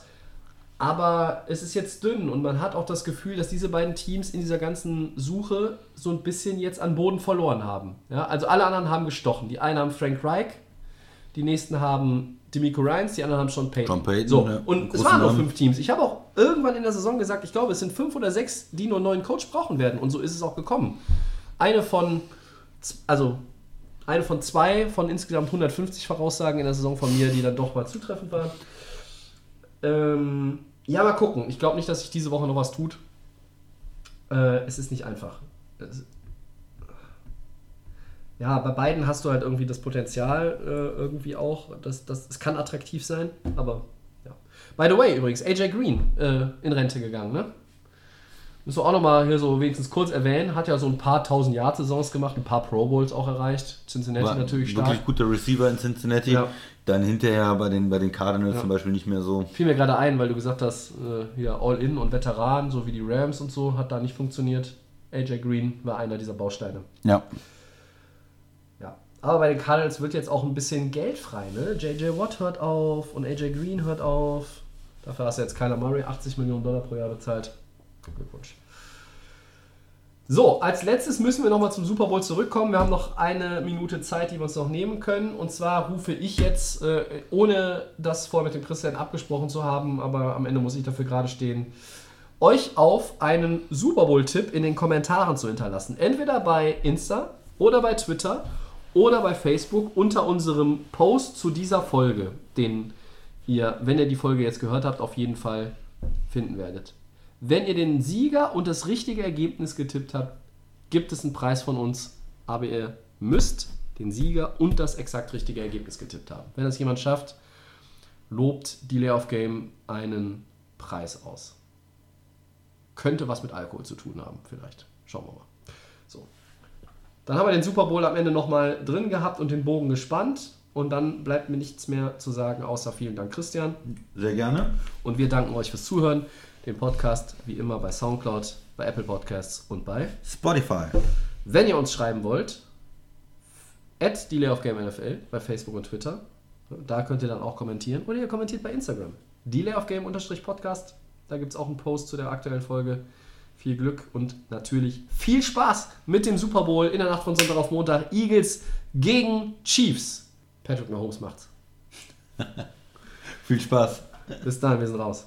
A: Aber es ist jetzt dünn und man hat auch das Gefühl, dass diese beiden Teams in dieser ganzen Suche so ein bisschen jetzt an Boden verloren haben. Ja, also alle anderen haben gestochen. Die einen haben Frank Reich, die nächsten haben Demico Ryans, die anderen haben Sean Payton.
B: Sean Payton,
A: so,
B: ja,
A: und es waren nur fünf Teams. Ich habe auch irgendwann in der Saison gesagt, ich glaube, es sind fünf oder sechs, die nur einen neuen Coach brauchen werden. Und so ist es auch gekommen. Eine von, also eine von zwei von insgesamt 150 Voraussagen in der Saison von mir, die dann doch mal zutreffend waren. Ähm, ja, mal gucken. Ich glaube nicht, dass sich diese Woche noch was tut. Äh, es ist nicht einfach. Es, ja, bei beiden hast du halt irgendwie das Potenzial äh, irgendwie auch. Das, das, es kann attraktiv sein, aber ja. By the way, übrigens, AJ Green äh, in Rente gegangen, ne? Müssen wir auch nochmal hier so wenigstens kurz erwähnen. Hat ja so ein paar tausend Yard-Saisons gemacht, ein paar Pro Bowls auch erreicht. Cincinnati
B: War
A: natürlich
B: wirklich
A: stark.
B: guter Receiver in Cincinnati.
A: Ja.
B: Dann hinterher bei den, bei den Cardinals
A: Ja.
B: zum Beispiel nicht mehr so.
A: Fiel mir gerade ein, weil du gesagt hast, äh, hier All-In und Veteran, so wie die Rams und so, hat da nicht funktioniert. AJ Green war einer dieser Bausteine.
B: Ja.
A: Ja. Aber bei den Cardinals wird jetzt auch ein bisschen Geld frei, ne? JJ Watt hört auf und AJ Green hört auf. Dafür hast du jetzt Kyler Murray 80 Millionen Dollar pro Jahr bezahlt. Glückwunsch. So, als letztes müssen wir nochmal zum Super Bowl zurückkommen. Wir haben noch eine Minute Zeit, die wir uns noch nehmen können. Und zwar rufe ich jetzt, äh, ohne das vorher mit dem Christian abgesprochen zu haben, aber am Ende muss ich dafür gerade stehen, euch auf, einen Super Bowl-Tipp in den Kommentaren zu hinterlassen. Entweder bei Insta oder bei Twitter oder bei Facebook unter unserem Post zu dieser Folge, den ihr, wenn ihr die Folge jetzt gehört habt, auf jeden Fall finden werdet. Wenn ihr den Sieger und das richtige Ergebnis getippt habt, gibt es einen Preis von uns, aber ihr müsst den Sieger und das exakt richtige Ergebnis getippt haben. Wenn das jemand schafft, lobt die Layoff Game einen Preis aus. Könnte was mit Alkohol zu tun haben, vielleicht. Schauen wir mal. So. Dann haben wir den Super Bowl am Ende nochmal drin gehabt und den Bogen gespannt. Und dann bleibt mir nichts mehr zu sagen, außer vielen Dank, Christian.
B: Sehr gerne.
A: Und wir danken euch fürs Zuhören. Den Podcast wie immer bei Soundcloud, bei Apple Podcasts und bei.
B: Spotify.
A: Wenn ihr uns schreiben wollt, at Delay of Game NFL bei Facebook und Twitter. Da könnt ihr dann auch kommentieren. Oder ihr kommentiert bei Instagram. Delay of Game Podcast. Da gibt es auch einen Post zu der aktuellen Folge. Viel Glück und natürlich viel Spaß mit dem Super Bowl in der Nacht von Sonntag auf Montag. Eagles gegen Chiefs. Patrick Mahomes macht's.
B: Viel Spaß.
A: Bis dann, wir sind raus.